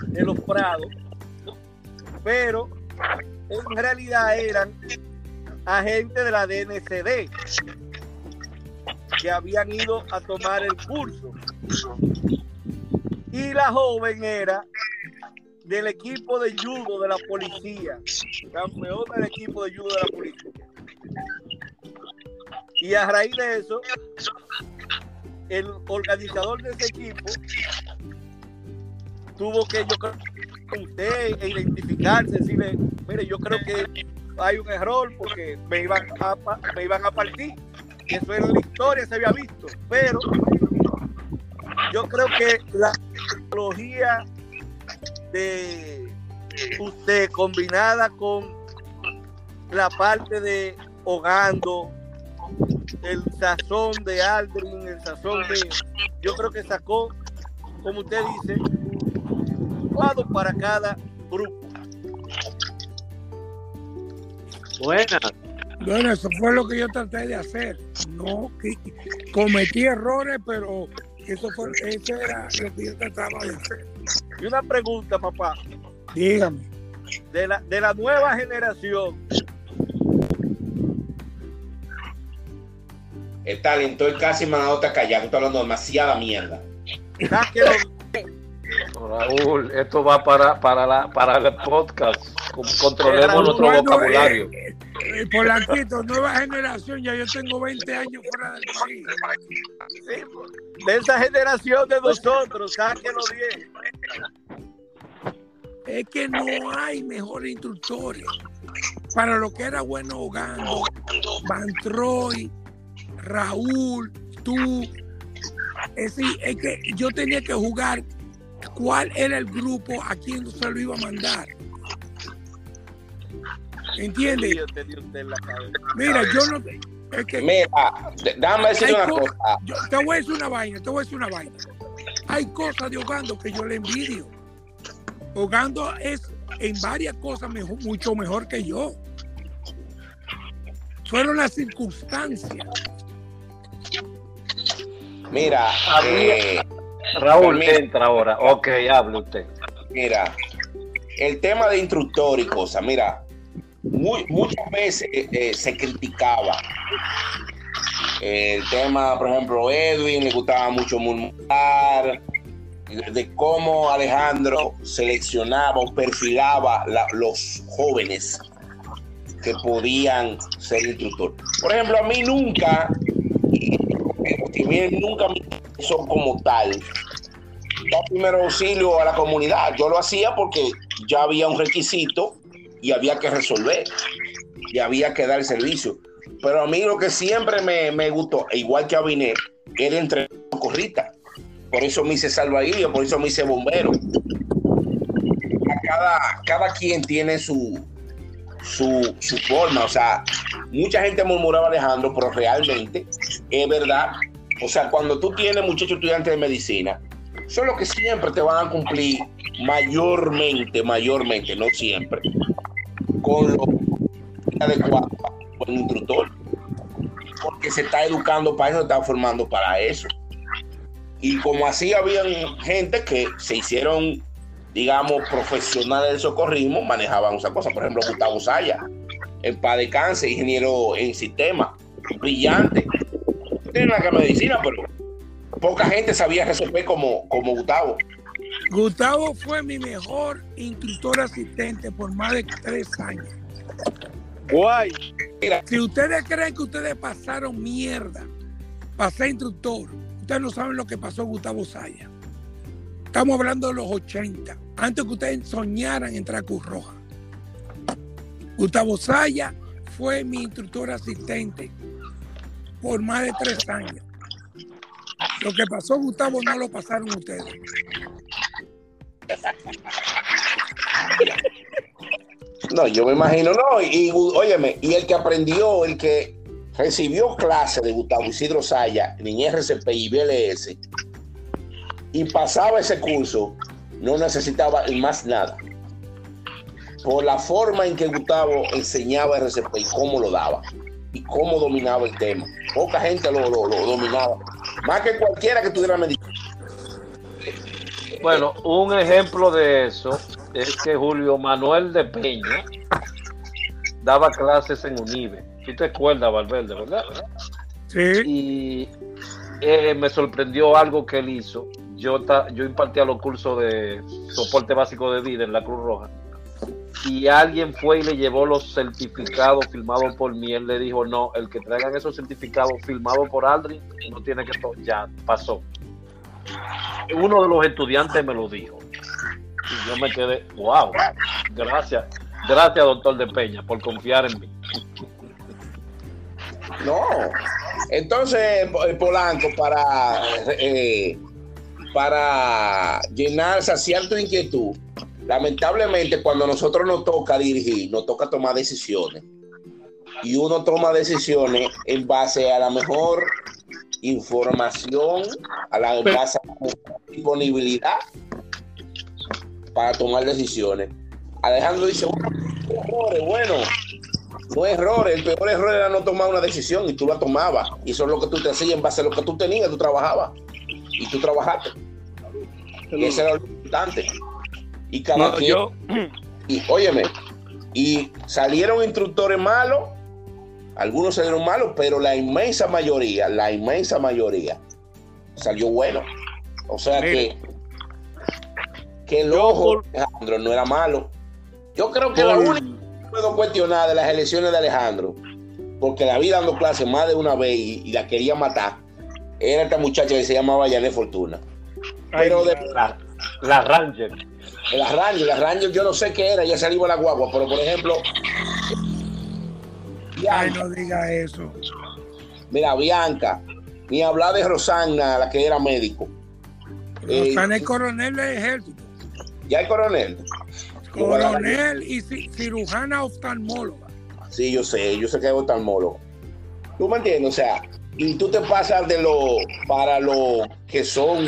de los Prados, pero en realidad eran agentes de la DNCD que habían ido a tomar el curso. Y la joven era del equipo de judo de la policía, campeona del equipo de judo de la policía. Y a raíz de eso, el organizador de ese equipo tuvo que, yo creo, usted e identificarse, decirle, mire, yo creo que hay un error porque me iban a, me iban a partir. Eso era la historia, se había visto. Pero yo creo que la tecnología de usted combinada con la parte de Hogando, el sazón de Aldrin, el sazón de. Yo creo que sacó, como usted dice, un para cada grupo. Buena. Bueno, eso fue lo que yo traté de hacer. No que- cometí errores, pero eso fue, eso era lo que yo trataba de hacer. Y una pregunta, papá, Dígame. de la, de la nueva generación, El talento es casi manadota callado. Estoy hablando demasiada mierda. Raúl, esto va para, para, la, para el podcast. Con- Controlemos Raúl, nuestro bueno, vocabulario. eh, eh, Polanquito, nueva generación, ya yo tengo 20 años fuera del país. de esa generación de nosotros, sáquelo bien. Es que no hay mejores instructores. Para lo que era bueno Ogando, Van Troy, Raúl, tú. Es, decir, es que yo tenía que jugar cuál era el grupo a quién se lo iba a mandar. ¿Entiendes? Yo tenía usted en la cabeza. Mira, yo no. Es que Mira, déjame decir una co- cosa. yo te voy a decir una vaina, te voy a decir una vaina. Hay cosas de Ogando que yo le envidio. Ogando es en varias cosas mejor- mucho mejor que yo. Fueron las circunstancias. Mira, eh, Raúl, Permiso. entra ahora. Ok, hable usted. mira, el tema de instructor y cosas, mira, muy- muchas veces eh, se criticaba. El tema, por ejemplo, Edwin le gustaba mucho murmurar de cómo Alejandro seleccionaba o perfilaba la- los jóvenes que podían ser instructor. Por ejemplo, a mí nunca, si bien nunca me interesó como tal, dar primero auxilio a la comunidad. Yo lo hacía porque ya había un requisito y había que resolver y había que dar servicio. Pero a mí lo que siempre me, me gustó, igual que a Binet, era entrenar corrita. Por eso me hice salvavidas, por eso me hice bombero. Cada, cada quien tiene su, su, su forma. O sea, mucha gente murmuraba Alejandro, pero realmente es verdad. O sea, cuando tú tienes muchachos estudiantes de medicina, son los que siempre te van a cumplir mayormente, mayormente, no siempre, con lo adecuado con el instructor. Porque se está educando para eso, se está formando para eso. Y como así habían gente que se hicieron, digamos, profesionales del socorrismo, manejaban esas cosas. Por ejemplo, Gustavo Saya, en paz de cáncer, ingeniero en sistema, brillante. Tiene la medicina, pero poca gente sabía resolver como, como Gustavo. Gustavo fue mi mejor instructor asistente por más de tres años. Guay. Si ustedes creen que ustedes pasaron mierda para ser instructor, ustedes no saben lo que pasó Gustavo Saya. Estamos hablando de los 80, antes que ustedes soñaran entrar a Cruz Roja. Gustavo Saya fue mi instructor asistente por más de tres años. Lo que pasó Gustavo no lo pasaron ustedes. No, yo me imagino, no, y, óyeme, y el que aprendió, el que recibió clase de Gustavo Isidro Saya en RCP y BLS y pasaba ese curso, no necesitaba más nada. Por la forma en que Gustavo enseñaba RCP y cómo lo daba y cómo dominaba el tema. Poca gente lo, lo- lo dominaba. Más que cualquiera que tuviera medicina. Bueno, un ejemplo de eso es que Julio Manuel de Peña daba clases en Unive. ¿Tú te acuerdas, Valverde, verdad? Sí. Y eh, me sorprendió algo que él hizo. Yo, ta- yo impartía los cursos de soporte básico de vida en la Cruz Roja. Y alguien fue y le llevó los certificados firmados por mí. Él le dijo, no, el que traigan esos certificados firmados por Aldrin no tiene que... Ya, pasó. Uno de los estudiantes me lo dijo. Y yo me quedé, wow, gracias. Gracias, doctor de Peña, por confiar en mí. No. Entonces, eh, Polanco, para, eh, para llenar, inquietud, lamentablemente cuando nosotros nos toca dirigir, nos toca tomar decisiones. Y uno toma decisiones en base a la mejor información, a la en base a la mejor disponibilidad para tomar decisiones. Alejandro dice, bueno, errores, bueno, no errores, el peor error era no tomar una decisión y tú la tomabas. Y eso es lo que tú te hacías en base a lo que tú tenías, tú trabajabas. Y tú trabajaste. Y ese era lo importante. Y cada No, quien, yo, y óyeme, y salieron instructores malos, algunos salieron malos, pero la inmensa mayoría, la inmensa mayoría salió bueno. O sea que, Mire. que el ojo de Alejandro no era malo. Yo creo que la Por- única que puedo cuestionar de las elecciones de Alejandro, porque la vi dando clases más de una vez y, y la quería matar, era esta muchacha que se llamaba Janet Fortuna. Ay, Pero de, La, la Ranger. La Ranger, la Ranger, yo no sé qué era, ya salió a la guagua, pero por ejemplo, Ay, Bianca, no diga eso. mira, Bianca, ni hablar de Rosana, la que era médico. Eh, Rosana es coronel del ejército. Ya el coronel. Coronel y ci- cirujana oftalmóloga. Sí, yo sé, yo sé que es oftalmólogo. ¿Tú me entiendes? O sea, y tú te pasas de lo para los que son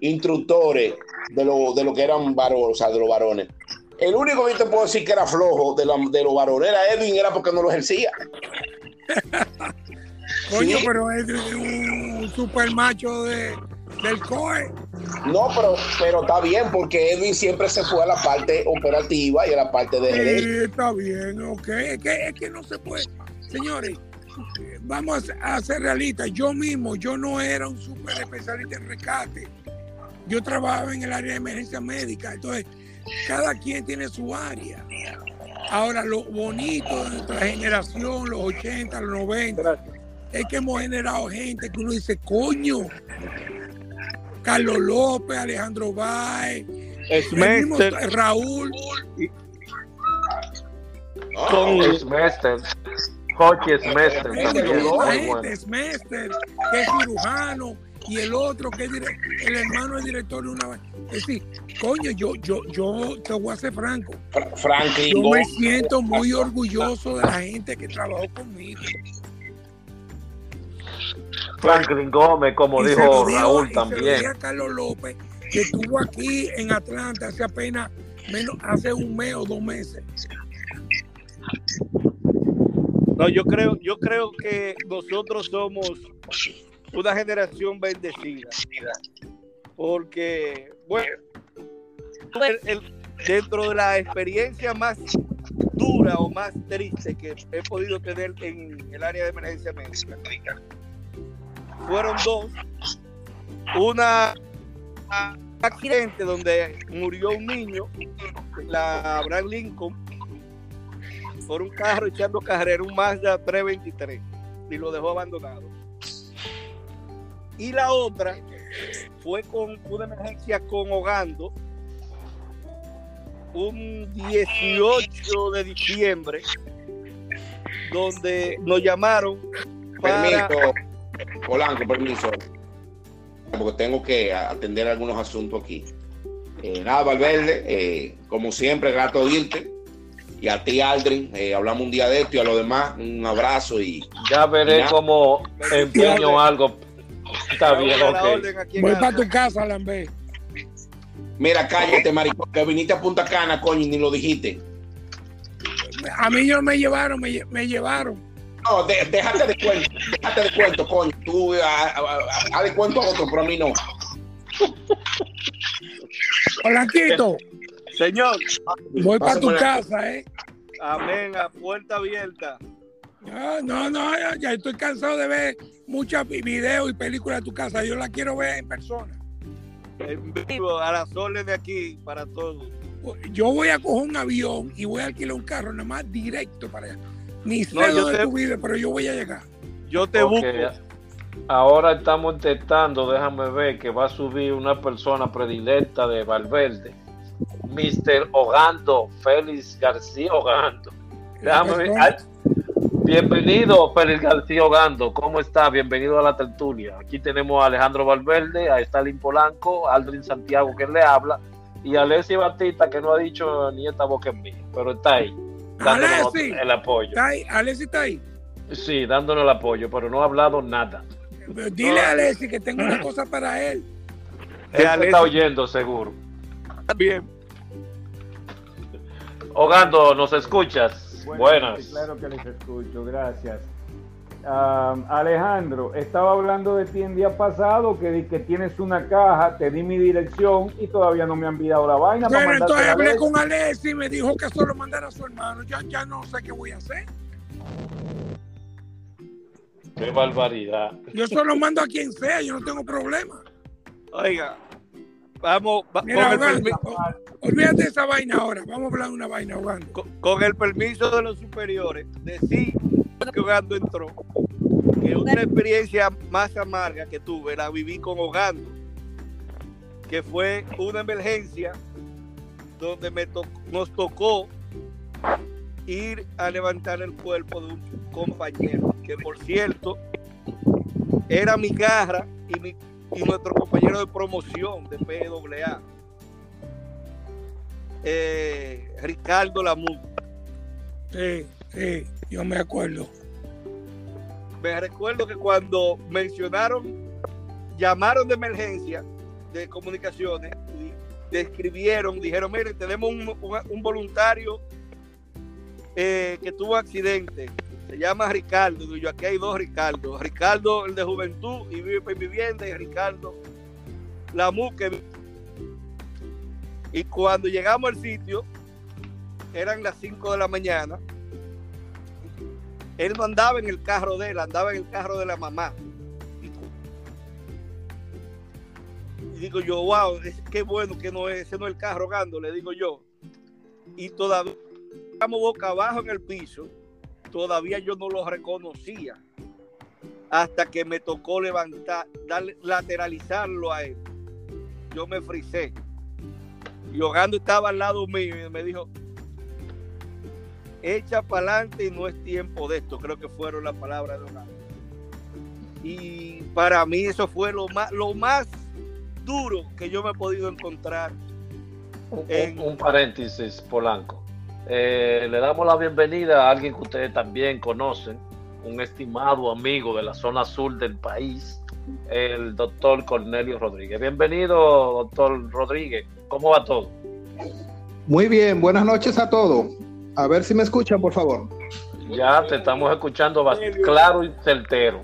instructores de lo, de lo que eran varones, o sea, de los varones. El único que yo te puedo decir que era flojo de, la- de los varones era Edwin, era porque no lo ejercía. Coño, Sí. pero es un super macho de, del COE. No, pero, pero está bien, porque Edwin siempre se fue a la parte operativa y a la parte de. Sí, está bien, ok. Es que, es que no se puede. Señores, vamos a ser realistas. Yo mismo, yo no era un super especialista en rescate. Yo trabajaba en el área de emergencia médica. Entonces, cada quien tiene su área. Ahora, lo bonito de nuestra generación, los 80, los 90, gracias. es que hemos generado gente que uno dice, coño, Carlos López, Alejandro Báez, el mismo Smester, Raúl, No, Con- Smester. Bueno. Smester, que es cirujano, y el otro que es dire- el hermano es director de una vaina. Es decir, coño, yo, yo, yo te voy a ser franco. Fra- Franklin Yo me siento muy orgulloso de la gente que trabajó conmigo. Franklin Gómez, como Y se dijo Raúl y se lo también. a Carlos López, que estuvo aquí en Atlanta hace apenas, menos, hace un mes o dos meses. No, yo creo, yo creo que nosotros somos una generación bendecida. Porque, bueno, dentro de la experiencia más dura o más triste que he podido tener en el área de emergencia médica, fueron dos. Una un accidente donde murió un niño, la Abraham Lincoln, por un carro echando carrera, un Mazda 323, y lo dejó abandonado. Y la otra fue con una emergencia con Hogando, un 18 de diciembre, donde nos llamaron para... Permiso, Polanco, permiso. Porque tengo que atender algunos asuntos aquí. Eh, nada, Valverde, eh, como siempre, grato oírte. Y a ti, Aldrin, eh, hablamos un día de esto y a los demás, un abrazo y Ya veré Ya. cómo empeño algo. Está bien, ok. Voy para tu casa, Lambé. Mira, cállate, maricón, que viniste a Punta Cana, coño, y ni lo dijiste. A mí no me llevaron, me, me llevaron. No, de- déjate de cuento, déjate de cuento, coño. Tú haz de cuento a otro, pero a mí no. Polanquito, Señor, voy para tu casa, ¿eh? amén, a puerta abierta. Ya, no, no, ya, ya estoy cansado de ver muchos vi- videos y películas de tu casa. Yo la quiero ver en persona. En vivo, a las órdenes de aquí para todos. Yo voy a coger un avión y voy a alquilar un carro nada más directo para allá. Ni sé No, dónde te- tú vives, pero yo voy a llegar. Yo te busco. Ahora estamos intentando, déjame ver, que va a subir una persona predilecta de Valverde. Mr. Ogando, Félix García Ogando. Déjame ver. Bienvenido, Félix García Ogando. ¿Cómo está? Bienvenido a la tertulia. Aquí tenemos a Alejandro Valverde, a Stalin Polanco, a Aldrin Santiago que le habla y a Alessi Batista que no ha dicho ni esta boca en mí, pero está ahí. Dándonos Alessi. el apoyo. ¿Está ahí? ¿Alessi está ahí? Sí, dándonos el apoyo, pero no ha hablado nada. Dile a Alessi que tengo una cosa para él. Él te Alessi. está oyendo, seguro. Bien. Ogando, ¿nos escuchas? Buenas. sí, claro que les escucho, gracias. Alejandro, estaba hablando de ti el día pasado que, di que tienes una caja, te di mi dirección y todavía no me han enviado la vaina. para Pero entonces hablé con Alessi y me dijo que solo mandara a su hermano. Ya, ya no sé qué voy a hacer. Qué barbaridad. Yo solo mando a quien sea, yo no tengo problema. Oiga, vamos, va- Mira, con, el olvídate de esa vaina ahora. Vamos a hablar de una vaina, Ogando. con- con el permiso de los superiores, decir que Ogando entró, que una experiencia más amarga que tuve la viví con Ogando, que fue una emergencia donde me to- nos tocó ir a levantar el cuerpo de un compañero, que por cierto era mi garra y, mi, y nuestro compañero de promoción de PWA, eh, Ricardo Lamu. Sí, sí, yo me acuerdo. Me recuerdo que cuando mencionaron, llamaron de emergencia de comunicaciones y describieron, dijeron, miren, tenemos un, un- un voluntario eh, que tuvo accidente, se llama Ricardo, digo yo aquí hay dos Ricardo, Ricardo el de juventud y vive en vivienda y Ricardo Lamu que y cuando llegamos al sitio eran las 5 de la mañana él no andaba en el carro de él, andaba en el carro de la mamá. Y digo yo, wow, qué bueno que no es, ese no es el carro gando, le digo yo. Y todavía estamos boca abajo en el piso, todavía yo no lo reconocía. Hasta que me tocó levantar, darle, lateralizarlo a él. Yo me frisé. Y Ogando estaba al lado mío y me dijo, echa para adelante y no es tiempo de esto. Creo que fueron las palabras de Ogando. Y para mí eso fue lo más, lo más duro que yo me he podido encontrar. Un, En- un paréntesis, Polanco. Eh, le damos la bienvenida a alguien que ustedes también conocen, un estimado amigo de la zona sur del país, el doctor Cornelio Rodríguez. Bienvenido, doctor Rodríguez. ¿Cómo va todo? Muy bien, buenas noches a todos. A ver si me escuchan, por favor. Ya te estamos escuchando bastante claro y certero.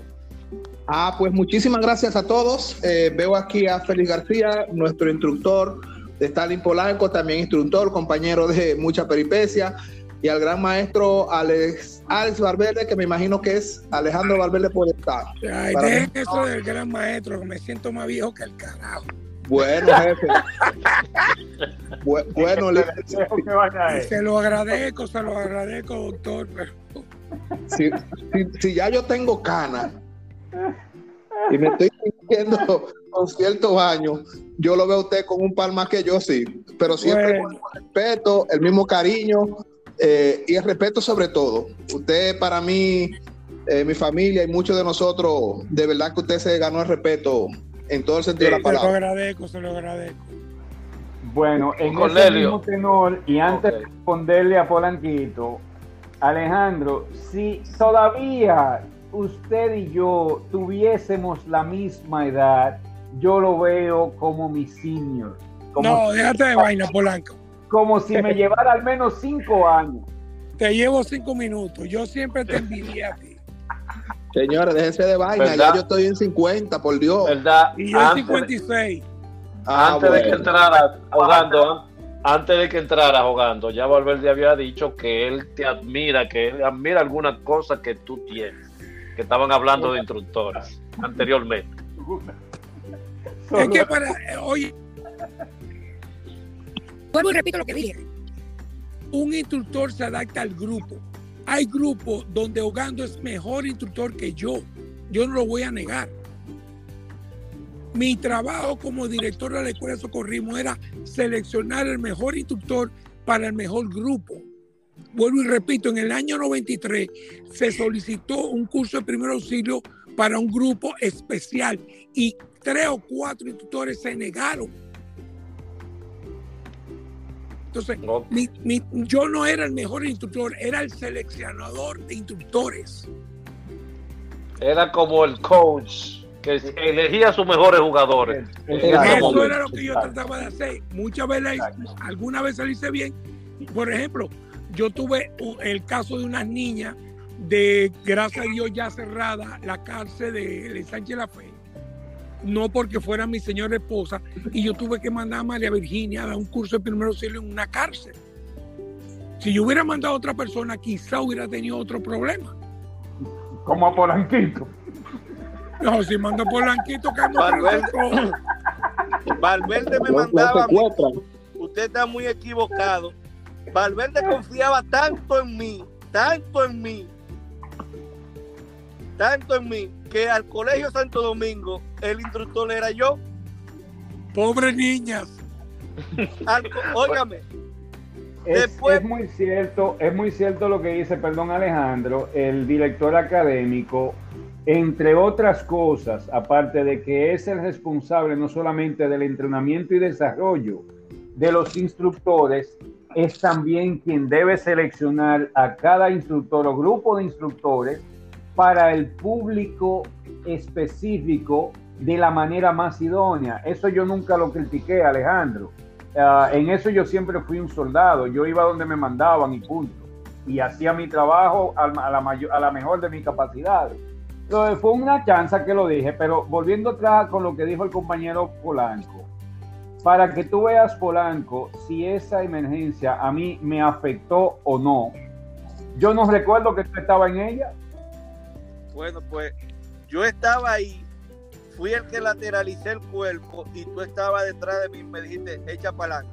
Ah, pues muchísimas gracias a todos. Eh, veo aquí a Félix García, nuestro instructor de Stalin Polanco, también instructor, compañero de mucha peripecia, y al gran maestro Alex, Alex Valverde, que me imagino que es Alejandro Valverde por estar. Ay, Para dejen eso del gran maestro, que me siento más viejo que el carajo. Bueno, jefe. Bu- bueno, él. se lo agradezco, se lo agradezco, doctor. Pero si, si- si ya yo tengo cana y me estoy sintiendo con cierto baño, yo lo veo a usted con un par más que yo, sí. Pero siempre Bueno. con el respeto, el mismo cariño eh, y el respeto sobre todo. Usted para mí, eh, mi familia y muchos de nosotros, de verdad que usted se ganó el respeto en todo el sentido de la se lo palabra. agradezco, se lo agradezco. Bueno, en ese Cornelio. mismo tenor, y antes de responderle a Polanquito, Alejandro, si todavía usted y yo tuviésemos la misma edad, yo lo veo como mi senior. Como, No, déjate de vaina, Polanco. como si me llevara al menos cinco años. Te llevo cinco minutos. Yo siempre te envidié a ti. Señores, déjense de vaina, ¿Verdad? ya yo estoy en 50, por Dios. ¿Verdad? Y yo en Antes, 56. Ah, antes de que entrara jugando, an- antes de que entrara jugando, ya Valverde había dicho que él te admira, que él admira algunas cosas que tú tienes, que estaban hablando de instructores anteriormente. Es que para, eh, oye, vuelvo y repito lo que dije. Un instructor se adapta al grupo. Hay grupos donde Ogando es mejor instructor que yo. Yo no lo voy a negar. Mi trabajo como director de la Escuela de Socorrismo era seleccionar el mejor instructor para el mejor grupo. Vuelvo y repito, en el año 93 se solicitó un curso de primer auxilio para un grupo especial y tres o cuatro instructores se negaron. Entonces, ¿no? mi- mi- yo no era el mejor instructor, era el seleccionador de instructores. Era como el coach que elegía a sus mejores jugadores. Eso era lo que yo trataba de hacer. Muchas veces, alguna vez lo hice bien. Por ejemplo, yo tuve el caso de unas niñas de, gracias a Dios, ya cerrada la cárcel de, de Sánchez La Fe. No porque fuera mi señora esposa, y yo tuve que mandar a María Virginia a dar un curso de primer auxilio en una cárcel. Si yo hubiera mandado a otra persona, quizá hubiera tenido otro problema. Como a Polanquito. No, si mando a Polanquito, que no Valverde. Valverde me mandaba a mí. secuestran. usted está muy equivocado. Valverde confiaba tanto en mí, tanto en mí, tanto en mí, que al Colegio Santo Domingo el instructor era yo. Pobres niñas. Al co- óigame, Es, Después- es muy cierto, es muy cierto lo que dice, perdón Alejandro, el director académico, entre otras cosas, aparte de que es el responsable no solamente del entrenamiento y desarrollo de los instructores, es también quien debe seleccionar a cada instructor o grupo de instructores para el público específico de la manera más idónea. Eso yo nunca lo critiqué, Alejandro. Ah, en eso yo siempre fui un soldado. Yo iba donde me mandaban y punto. Y hacía mi trabajo a la, mejor de mis capacidades. Entonces, fue una chance que lo dije, pero volviendo atrás con lo que dijo el compañero Polanco, para que tú veas, Polanco, si esa emergencia a mí me afectó o no, yo no recuerdo que tú estabas en ella. Bueno, pues yo estaba ahí, fui el que lateralicé el cuerpo y tú estabas detrás de mí y me dijiste, echa para.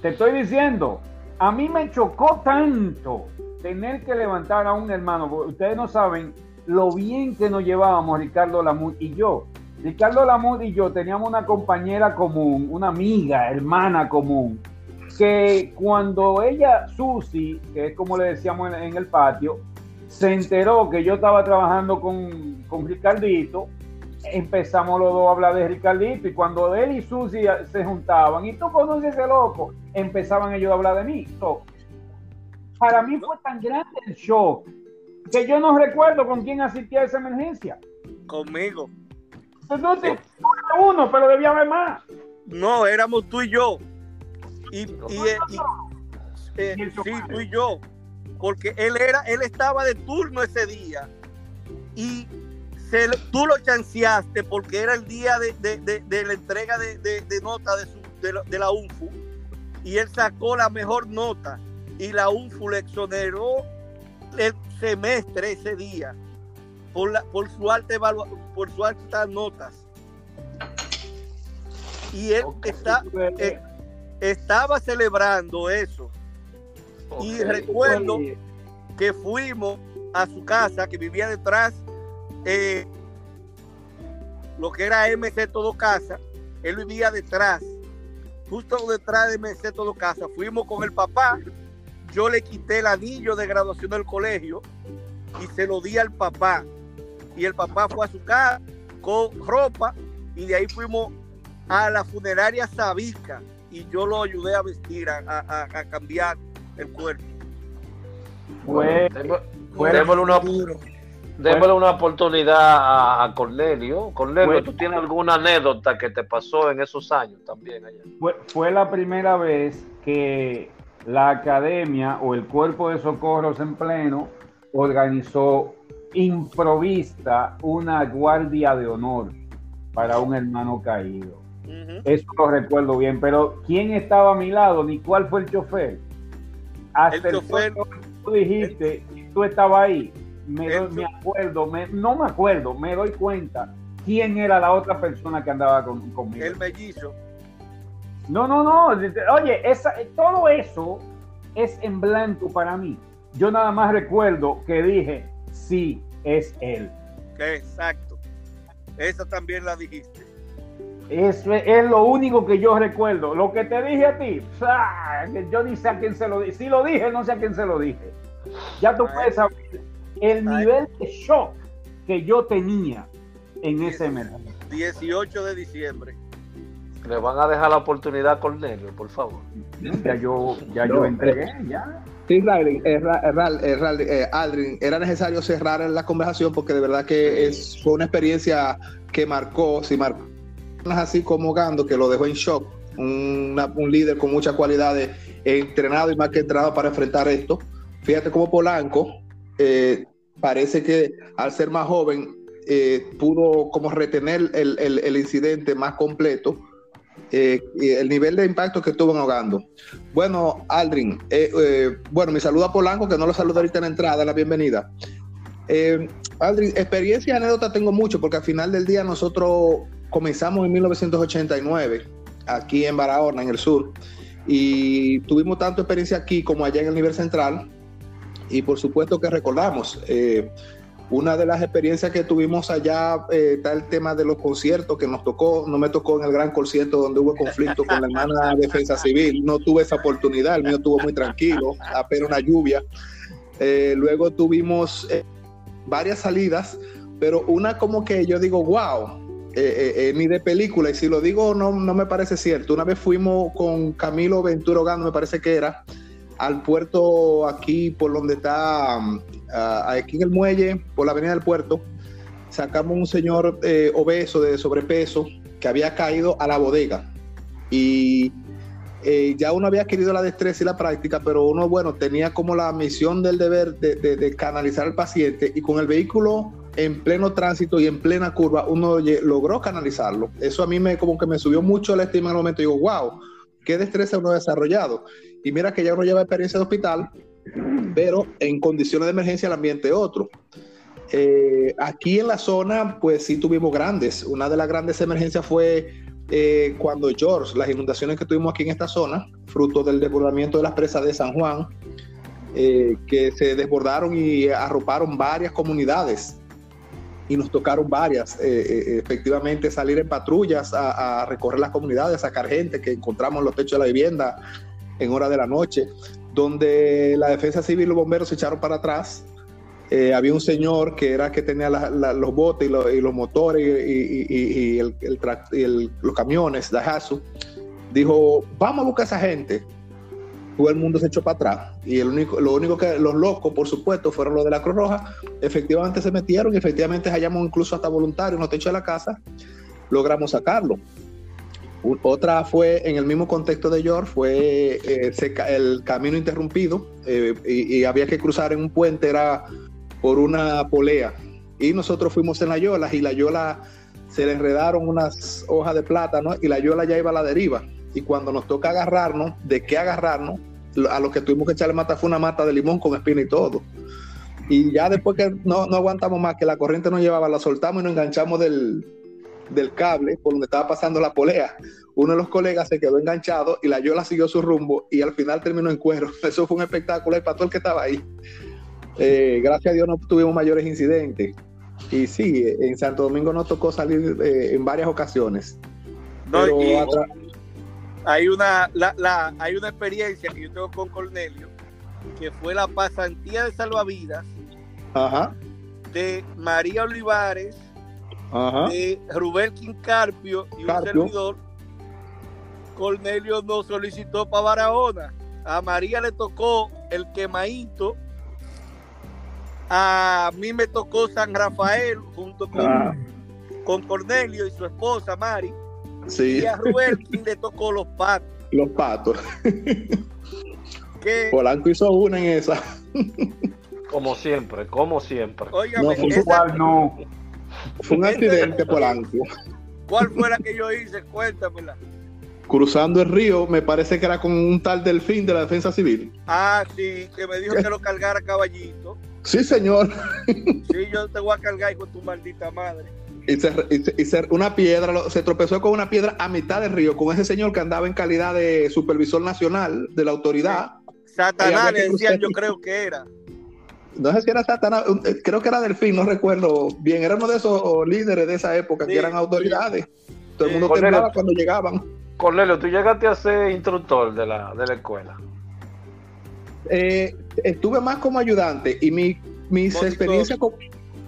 Te estoy diciendo, a mí me chocó tanto tener que levantar a un hermano. porque Ustedes no saben lo bien que nos llevábamos Ricardo Lamud y yo. Ricardo Lamud y yo teníamos una compañera común, una amiga, hermana común, que cuando ella, Susi, que es como le decíamos en el patio, se enteró que yo estaba trabajando con, con Ricardito, empezamos los dos a hablar de Ricardito y cuando él y Susi se juntaban y tú conoces ese loco, empezaban ellos a hablar de mí. So, para mí fue tan grande el shock que yo no recuerdo con quién asistía a esa emergencia. Conmigo. Entonces, uno, pero debía haber más. No, éramos tú y yo. Y, y, eh, y- eh, sí, tú y yo. Porque él era, él estaba de turno ese día. Y se, tú lo chanceaste porque era el día de, de- de- de la entrega de, nota de, su- de la, UNFU. Y él sacó la mejor nota. Y la UNFU le exoneró el semestre ese día por, la, por su alta por sus altas notas. Y él está, eh, estaba celebrando eso. Y recuerdo que fuimos a su casa, que vivía detrás, eh, lo que era MC Todo Casa, él vivía detrás, justo detrás de MC Todo Casa. Fuimos con el papá, yo le quité el anillo de graduación del colegio y se lo di al papá. Y el papá fue a su casa con ropa y de ahí fuimos a la funeraria Sabica y yo lo ayudé a vestir, a, a- a cambiar el cuerpo. Fue, Démosle- una, Duro. démosle una oportunidad a, a Cornelio. Cornelio, Bueno. ¿tú tienes alguna anécdota que te pasó en esos años también allá? fue, fue la primera vez que la academia o el cuerpo de socorros en pleno organizó improvista una guardia de honor para un hermano caído. Eso lo recuerdo bien, pero ¿quién estaba a mi lado ni cuál fue el chofer? Hasta El chofer- tú dijiste, tú estabas ahí, me, El doy- me acuerdo, me- no me acuerdo, me doy cuenta quién era la otra persona que andaba con- conmigo. El mellizo. No, no, no. Oye, esa, todo eso es en blanco para mí. Yo nada más recuerdo que dije, sí, es él. Exacto. Esa también la dijiste. Eso es, es lo único que yo recuerdo. Lo que te dije a ti, ¡ah! que yo ni sé a quién se lo dije. Si lo dije, no sé a quién se lo dije. Ya tú Ay. puedes saber el Ay. nivel de shock que yo tenía en ese emergencia. 18 de diciembre. Le van a dejar la oportunidad a Cornelio, por favor. Ya yo, ya No, yo entregué, ya. Sí, Riley, eh, eh, eh, eh, Aldrin, era necesario cerrar la conversación porque de verdad que es, fue una experiencia que marcó, si marcó así como Gando, que lo dejó en shock, un líder con muchas cualidades, entrenado y más que entrenado para enfrentar esto. Fíjate cómo Polanco eh, parece que al ser más joven eh, pudo como retener el, el- incidente más completo. eh, el nivel de impacto que estuvo en Ogando. Bueno, Aldrin, bueno, mi saludo a Polanco, que no lo saludo ahorita en la entrada, la bienvenida. Aldrin, experiencia y anécdota tengo mucho, porque al final del día nosotros comenzamos en 1989, aquí en Barahona, en el sur, y tuvimos tanto experiencia aquí como allá en el nivel central, y por supuesto que recordamos. eh, una de las experiencias que tuvimos allá eh, está el tema de los conciertos que nos tocó. No me tocó en el gran concierto donde hubo conflicto con la hermana Defensa Civil. No tuve esa oportunidad. El mío estuvo muy tranquilo, apenas una lluvia. Eh, luego tuvimos eh, varias salidas, pero una como que yo digo, wow, eh, eh, eh, ni de película. Y si lo digo, no, no me parece cierto. Una vez fuimos con Camilo Ventura Ogando, me parece que era, al puerto aquí por donde está, um, aquí en el muelle, por la avenida del puerto, sacamos un señor obeso de sobrepeso que había caído a la bodega. Y ya uno había adquirido la destreza y la práctica, pero uno, bueno, tenía como la misión del deber de, de- de canalizar al paciente y con el vehículo en pleno tránsito y en plena curva, uno logró canalizarlo. Eso a mí me como que me subió mucho la estima en el momento. Digo, wow, qué destreza uno ha desarrollado. Y mira que ya uno lleva experiencia de hospital, pero en condiciones de emergencia el ambiente es otro. Eh, aquí en la zona, pues sí tuvimos grandes. Una de las grandes emergencias fue eh, cuando George, las inundaciones que tuvimos aquí en esta zona, fruto del desbordamiento de las presas de San Juan, eh, que se desbordaron y arroparon varias comunidades y nos tocaron varias. Eh, eh, efectivamente, salir en patrullas a, a recorrer las comunidades, sacar gente que encontramos en los techos de la vivienda en hora de la noche, donde la defensa civil y los bomberos se echaron para atrás eh, había un señor que era que tenía la- la- los botes y, lo- y los motores y, y- y- el- el el- los camiones, Daihatsu. Dijo, vamos a buscar a esa gente. Todo el mundo se echó para atrás. Y el único, lo único que los locos, por supuesto, fueron los de la Cruz Roja. Efectivamente se metieron y efectivamente hallamos incluso hasta voluntarios en los techos de la casa. Logramos sacarlo. Otra fue en el mismo contexto de York, fue eh, el camino interrumpido eh, y, y había que cruzar en un puente, era por una polea. Y nosotros fuimos en la Yola y la Yola se le enredaron unas hojas de plátano y la Yola ya iba a la deriva. Y cuando nos toca agarrarnos, ¿de qué agarrarnos? A lo que tuvimos que echarle mata fue una mata de limón con espina y todo. Y ya después que no, no aguantamos más, que la corriente nos llevaba, la soltamos y nos enganchamos del, del cable por donde estaba pasando la polea. Uno de los colegas se quedó enganchado y la Yola siguió su rumbo y al final terminó en cuero. Eso fue un espectáculo y para todo el que estaba ahí. Eh, gracias a Dios no tuvimos mayores incidentes. Y sí, en Santo Domingo nos tocó salir eh, en varias ocasiones. No, Pero y hay una, la, la- hay una experiencia que yo tengo con Cornelio, que fue la pasantía de salvavidas Ajá, de María Olivares, ajá. de Rubén Quincarpio y un servidor. Cornelio nos solicitó para Barahona. A María le tocó el quemadito. A mí me tocó San Rafael junto con, Ah, con Cornelio y su esposa Mari. Sí, Y a Rubén le tocó los patos. los patos. Polanco hizo una en esa. Como siempre, como siempre. óigame, No, fue esa- Igual no. Fue un accidente, Polanco. ¿cuál fue la que yo hice? Cuéntamela. Cruzando el río, me parece que era con un tal delfín de la defensa civil. Ah, sí, que me dijo que lo cargara caballito. Sí, señor. Sí, yo te voy a cargar con tu maldita madre. Y, se, y se- y se- una piedra, se tropezó con una piedra a mitad del río, con ese señor que andaba en calidad de supervisor nacional de la autoridad. Satanás le decían, yo creo que era. No sé si era Satanás, eh, creo que era Delfín, no recuerdo bien. Era uno de esos líderes de esa época Sí, que eran autoridades. Todo el mundo Cornelio. temblaba cuando llegaban. Cornelio, tú llegaste a ser instructor de la, de la escuela. Eh, estuve más como ayudante y mi, mis Monitor. experiencias co-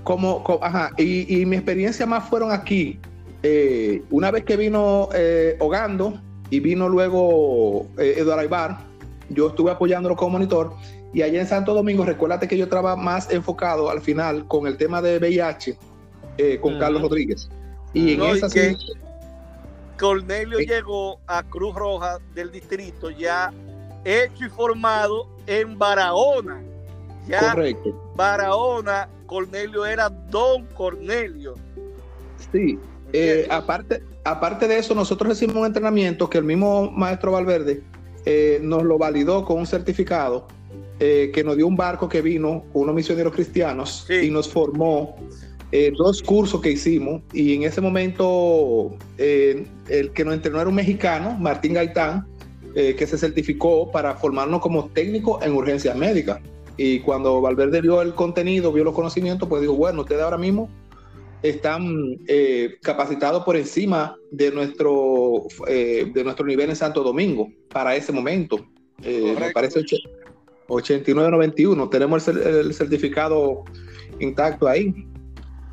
como, co- ajá, y, y mi experiencia más fueron aquí. Eh, una vez que vino eh, Hogando y vino luego eh, Eduardo Aybar, yo estuve apoyándolo como monitor. Y allá en Santo Domingo, recuérdate que yo estaba más enfocado al final con el tema de VIH eh, con. Carlos Rodríguez. Y en No, esa que- sí, Cornelio llegó a Cruz Roja del distrito ya hecho y formado en Barahona. Ya correcto. Barahona, Cornelio era Don Cornelio. Sí, Eh, aparte, aparte de eso, nosotros hicimos un entrenamiento que el mismo maestro Valverde eh, nos lo validó con un certificado eh, que nos dio un barco que vino unos misioneros cristianos Sí. y nos formó dos cursos que hicimos y en ese momento el que nos entrenó era un mexicano, Martín Gaitán, que se certificó para formarnos como técnico en urgencias médicas. Y cuando Valverde vio el contenido, vio los conocimientos, pues dijo, bueno, ustedes ahora mismo están eh, capacitados por encima de nuestro, eh, de nuestro nivel en Santo Domingo para ese momento. Eh, me parece och- 89-91. Tenemos el certificado intacto ahí.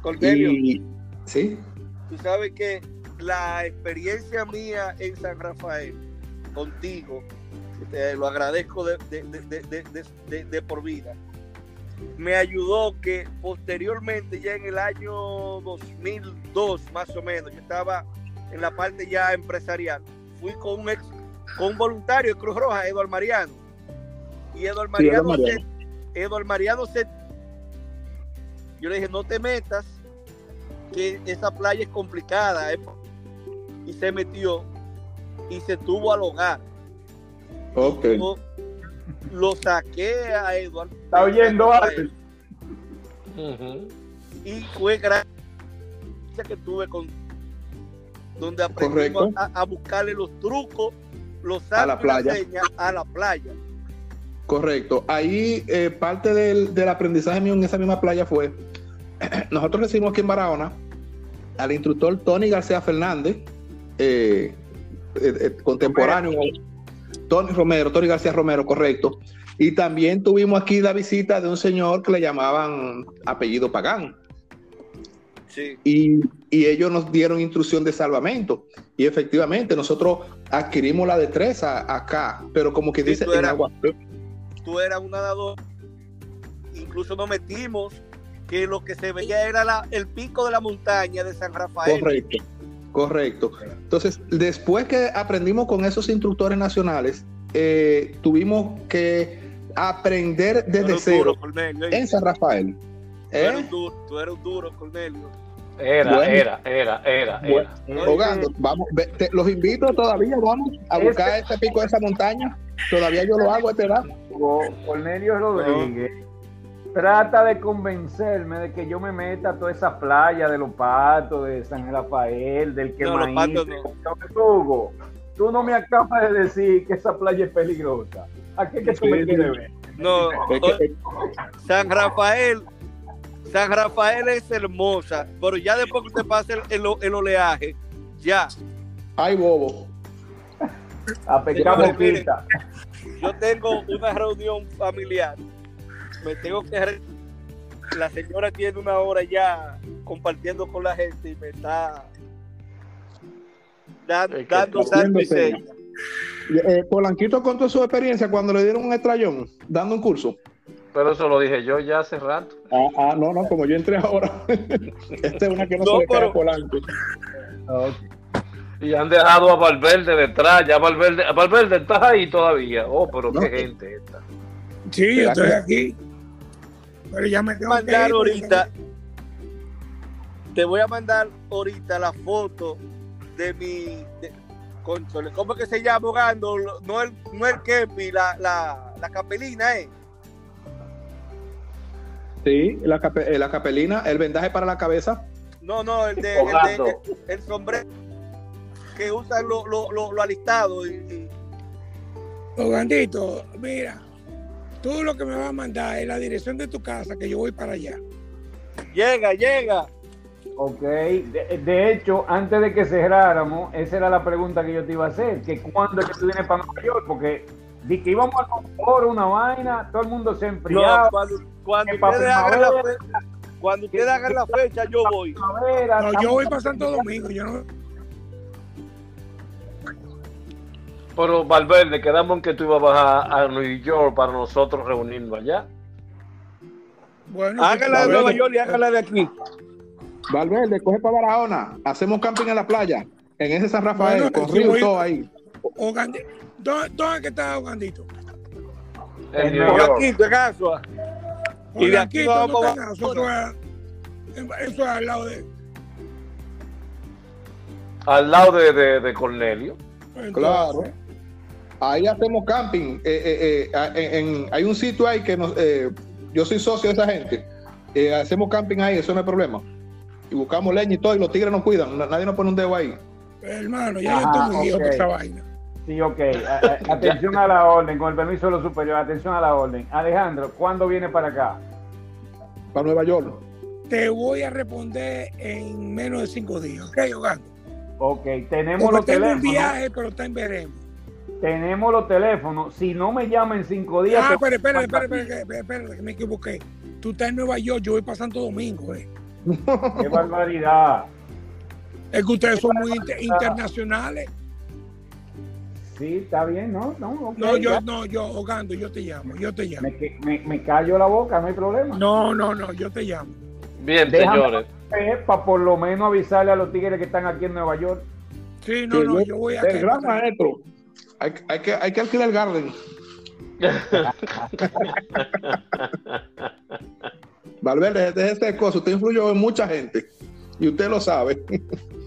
Cornelio, Y, sí, tú sabes que la experiencia mía en San Rafael contigo, te lo agradezco de, por vida, me ayudó que posteriormente, ya en el año 2002 más o menos, yo estaba en la parte ya empresarial, fui con un ex, con un voluntario de Cruz Roja, Eduardo Mariano. Y Eduardo Sí, Eduardo Mariano, Mariano. se, Eduardo Mariano se... Yo le dije, no te metas, que esa playa es complicada. ¿eh? Y se metió y se tuvo al hogar. Ok. Yo lo saqué a Eduardo. ¿Está oyendo, Alex? Y fue gracias que tuve con donde aprendimos Correcto. a, a buscarle los trucos, los A la playa. señas a la playa. Correcto. Ahí eh, parte del, del aprendizaje mío en esa misma playa fue, nosotros recibimos aquí en Barahona al instructor Tony García Fernández, eh, eh, eh, contemporáneo, Tony Romero, Tony García Romero, correcto. Y también tuvimos aquí la visita de un señor que le llamaban apellido Pagán. Sí. Y, y ellos nos dieron instrucción de salvamento. Y efectivamente, nosotros adquirimos la destreza acá, pero como que Sí, dice tú en eras- agua. Tú eras un nadador. Incluso nos metimos que lo que se veía era la- el pico de la montaña de San Rafael. Correcto, correcto. Entonces, después que aprendimos con esos instructores nacionales, eh, tuvimos que aprender Tú desde cero duro, Cornelio. en San Rafael. Tú eres ¿Eh? un duro, tú eres un duro, Cornelio. Era, Bueno. era, era, era, Bueno. era. Jugando, vamos, ve- te- los invito todavía, vamos a buscar este pico de esa montaña. Todavía yo lo hago a esta edad. Cornelio Rodríguez trata de convencerme de que yo me meta a toda esa playa de los patos, de San Rafael, del que No, los patos Hugo, tú no me acabas de decir que esa playa es peligrosa. ¿A qué que tú me quieres ver? No, San Rafael, San Rafael es hermosa, pero ya después que usted pase el, el- el oleaje, ya. Ay, bobo. A boquita. yo tengo una reunión familiar, me tengo que la señora tiene una hora ya compartiendo con la gente y me está dan- Es que dando está seña. Eh, Polanquito contó su experiencia cuando le dieron un estrellón dando un curso. Pero eso lo dije yo ya hace rato. Ah, ah, no, no, como yo entré ahora. Esta es una que no, No, se le cae pero- a Polanco. Y han dejado a Valverde detrás. Ya Valverde, Valverde estás ahí todavía. Oh, pero No. qué gente esta. Sí, yo ¿Será estoy aquí. Pero ya me tengo que mandar ir, ahorita te voy a mandar ahorita la foto de mi de, ¿cómo es que se llama Ogando? No el, no el Kepi, la, la, la capelina, ¿eh? Sí, la, cape- eh, la capelina, el vendaje para la cabeza. No, no, el de, el, Ogando. de- el sombrero que usan lo, lo, lo, lo alistado y, y- Ogandito, mira, tú lo que me vas a mandar es la dirección de tu casa, que yo voy para allá. llega, llega. Ok, de, de hecho, antes de que cerráramos, esa era la pregunta que yo te iba a hacer, que cuándo es que tú vienes para Nueva York, porque di que íbamos al por una vaina, todo el mundo se No, enfriaba, cuando, cuando ustedes hagan la fecha, cuando ustedes hagan la fecha, yo voy. No, yo voy para Santo Domingo, yo no. Pero Valverde, quedamos en que tú ibas a bajar a New York para nosotros reunirnos allá. Bueno, Háganla de Nueva York y háganla de aquí. Valverde, coge para Barahona. Hacemos camping en la playa. En ese San Rafael, Bueno, con río y todo ahí. ¿Dónde, dónde está Ogandito? En New York. Asua. Y de aquí vamos no para está eso, es- eso es al lado de. Al lado de, de, de Cornelio. entonces, Claro. Ahí hacemos camping. Eh, eh, eh, en- en- hay un sitio ahí que nos, eh, yo soy socio de esa gente. Eh, hacemos camping ahí, eso no es problema. Y buscamos leña y todo, y los tigres nos cuidan. na- Nadie nos pone un dedo ahí. Hermano, ya Ajá, yo estoy muy viejo ok. por esa vaina. Sí, ok. A- a- atención a la orden, con el permiso de los superiores, atención a la orden. Alejandro, ¿cuándo viene para acá? Para Nueva York. Te voy a responder en menos de cinco días, ¿ok, Ogando? Ok, tenemos Porque los tengo un teléfonos. viaje, pero está en veremos. Tenemos los teléfonos. Si no me llaman en cinco días. Ah, espera, espera, espera, espera, que me equivoqué. Tú estás en Nueva York, yo voy para Santo Domingo, eh. Qué barbaridad. Es que ustedes son muy inter- internacionales. Sí, está bien, ¿no? No, ok, No, yo, ya. no, yo, Ogando, yo te llamo, yo te llamo. Me, me, me callo la boca, no hay problema. No, no, no, yo te llamo. Bien, Déjame- señores. Para por lo menos avisarle a los tigres que están aquí en Nueva York. Sí, no, Sí, no, yo- yo voy a... El gran maestro. Hay, hay que, hay que alquilar el garden. Valverde, desde este cosa, usted influyó en mucha gente. Y usted lo sabe.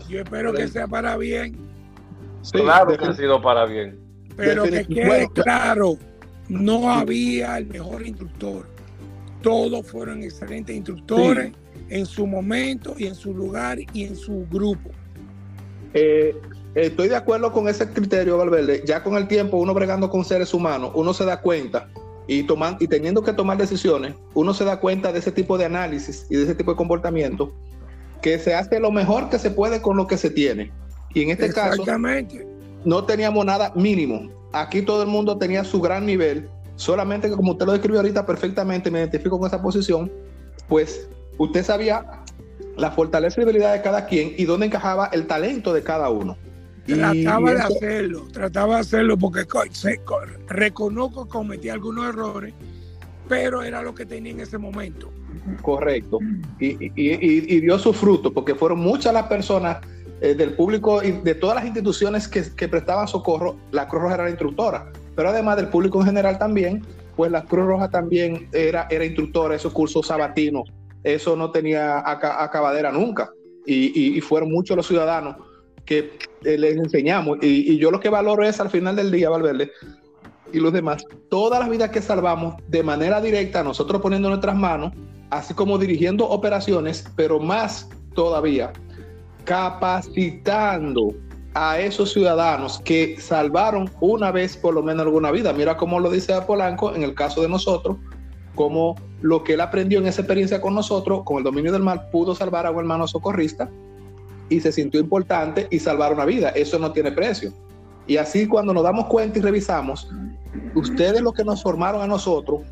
Yo espero que sea para bien, Sí, claro que ha sido para bien. pero que quede bueno, claro, no había el mejor instructor. Todos fueron excelentes instructores en su momento y en su lugar y en su grupo. Eh, estoy de acuerdo con ese criterio, Valverde. Ya con el tiempo, uno bregando con seres humanos, uno se da cuenta y, toman, y teniendo que tomar decisiones, uno se da cuenta de ese tipo de análisis y de ese tipo de comportamiento, que se hace lo mejor que se puede con lo que se tiene. Y en este caso, no teníamos nada mínimo. Aquí todo el mundo tenía su gran nivel, solamente que como usted lo describió ahorita perfectamente, me identifico con esa posición, pues usted sabía la fortaleza y debilidad de cada quien y dónde encajaba el talento de cada uno. Trataba de hacerlo, trataba de hacerlo porque se- reconozco que cometí algunos errores, pero era lo que tenía en ese momento. Correcto. Y, y- y- y dio su fruto, porque fueron muchas las personas eh, del público y de todas las instituciones que, que prestaban socorro, la Cruz Roja era la instructora. Pero además del público en general también, pues la Cruz Roja también era, era instructora, esos cursos sabatinos, eso no tenía aca- acabadera nunca. Y- y fueron muchos los ciudadanos que eh, les enseñamos. Y, yo lo que valoro es al final del día, Valverde, y los demás, todas las vidas que salvamos de manera directa, nosotros poniendo nuestras manos, así como dirigiendo operaciones, pero más todavía, capacitando a esos ciudadanos que salvaron una vez por lo menos alguna vida. Mira cómo lo dice Polanco en el caso de nosotros, como lo que él aprendió en esa experiencia con nosotros, con el dominio del mal, pudo salvar a un hermano socorrista y se sintió importante y salvar una vida. Eso no tiene precio. Y así cuando nos damos cuenta y revisamos, ustedes los que nos formaron a nosotros,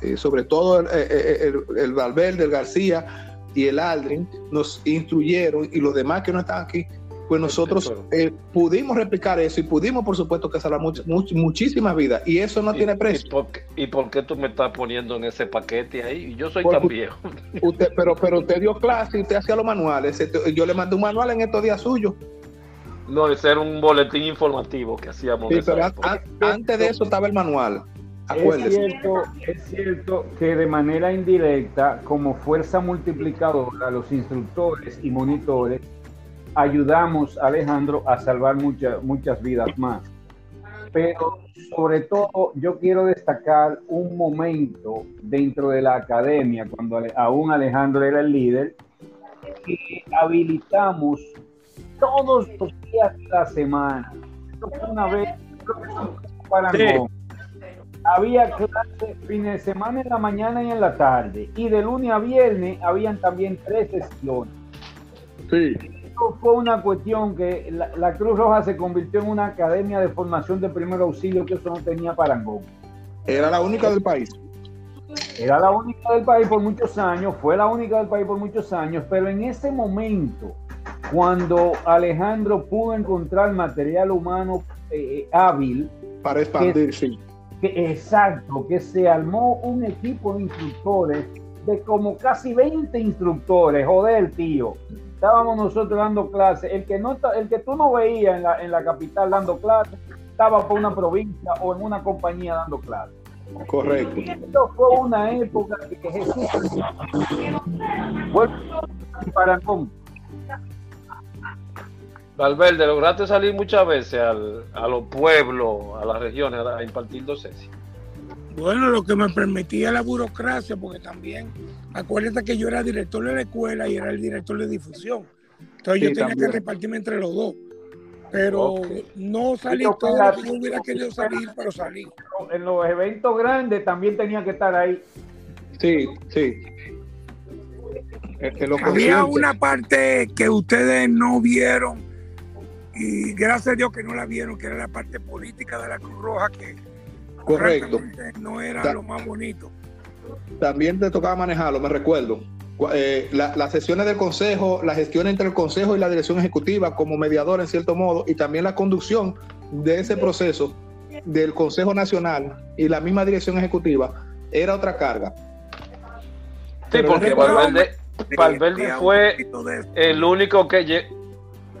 eh, sobre todo el, el, el, el Valverde, el García y el Aldrin, nos instruyeron y los demás que no están aquí, pues nosotros eh, pudimos replicar eso y pudimos, por supuesto, que salvar much, much, muchísimas vidas. Y eso no ¿Y, tiene precio. ¿y por, qué, ¿Y por, qué, tú me estás poniendo en ese paquete ahí? Yo soy Por, tan viejo. Usted, pero, pero usted dio clase y usted hacía los manuales. Yo le mandé un manual en estos días suyos. No, ese era un boletín informativo que hacíamos. Sí, pero an, antes de eso estaba el manual. Es cierto, es cierto que de manera indirecta, como fuerza multiplicadora, los instructores y monitores ayudamos a Alejandro a salvar muchas muchas vidas más. Pero sobre todo yo quiero destacar un momento dentro de la academia, cuando aún Alejandro era el líder, que habilitamos todos los días de la semana. Una vez, creo que fue para sí. Había clases fines de semana en la mañana y en la tarde. Y de lunes a viernes habían también tres sesiones. Sí. Esto fue una cuestión que la, la, Cruz Roja se convirtió en una academia de formación de primer auxilio que eso no tenía parangón. Era la única del país. Era la única del país por muchos años, fue la única del país por muchos años, pero en ese momento, cuando Alejandro pudo encontrar material humano eh, hábil, para expandir, sí. Que, exacto, que se armó un equipo de instructores de como casi 20 instructores, joder, tío. Estábamos nosotros dando clases. El que, no, el que tú no veías en la, en la capital dando clases, estaba por una provincia o en una compañía dando clases. Correcto. Esto fue una época que Jesús bueno, para cómo. Valverde, lograste salir muchas veces al, a los pueblos, a las regiones, a impartir docencia. Bueno, lo que me permitía la burocracia, porque también, acuérdate que yo era director de la escuela y era el director de difusión. Entonces sí, yo tenía también. que repartirme entre los dos. Pero okay. no salí todo lo que yo hubiera querido salir, pero salí. En los eventos grandes también tenía que estar ahí. Sí, sí. En Había una parte que ustedes no vieron y gracias a Dios que no la vieron, que era la parte política de la Cruz Roja, que correcto no era Ta lo más bonito. También te tocaba manejarlo, me recuerdo. Eh, la, las sesiones del consejo, la gestión entre el consejo y la dirección ejecutiva como mediador en cierto modo, y también la conducción de ese proceso del Consejo Nacional y la misma dirección ejecutiva, era otra carga. Sí, Pero porque Valverde, Valverde fue el único que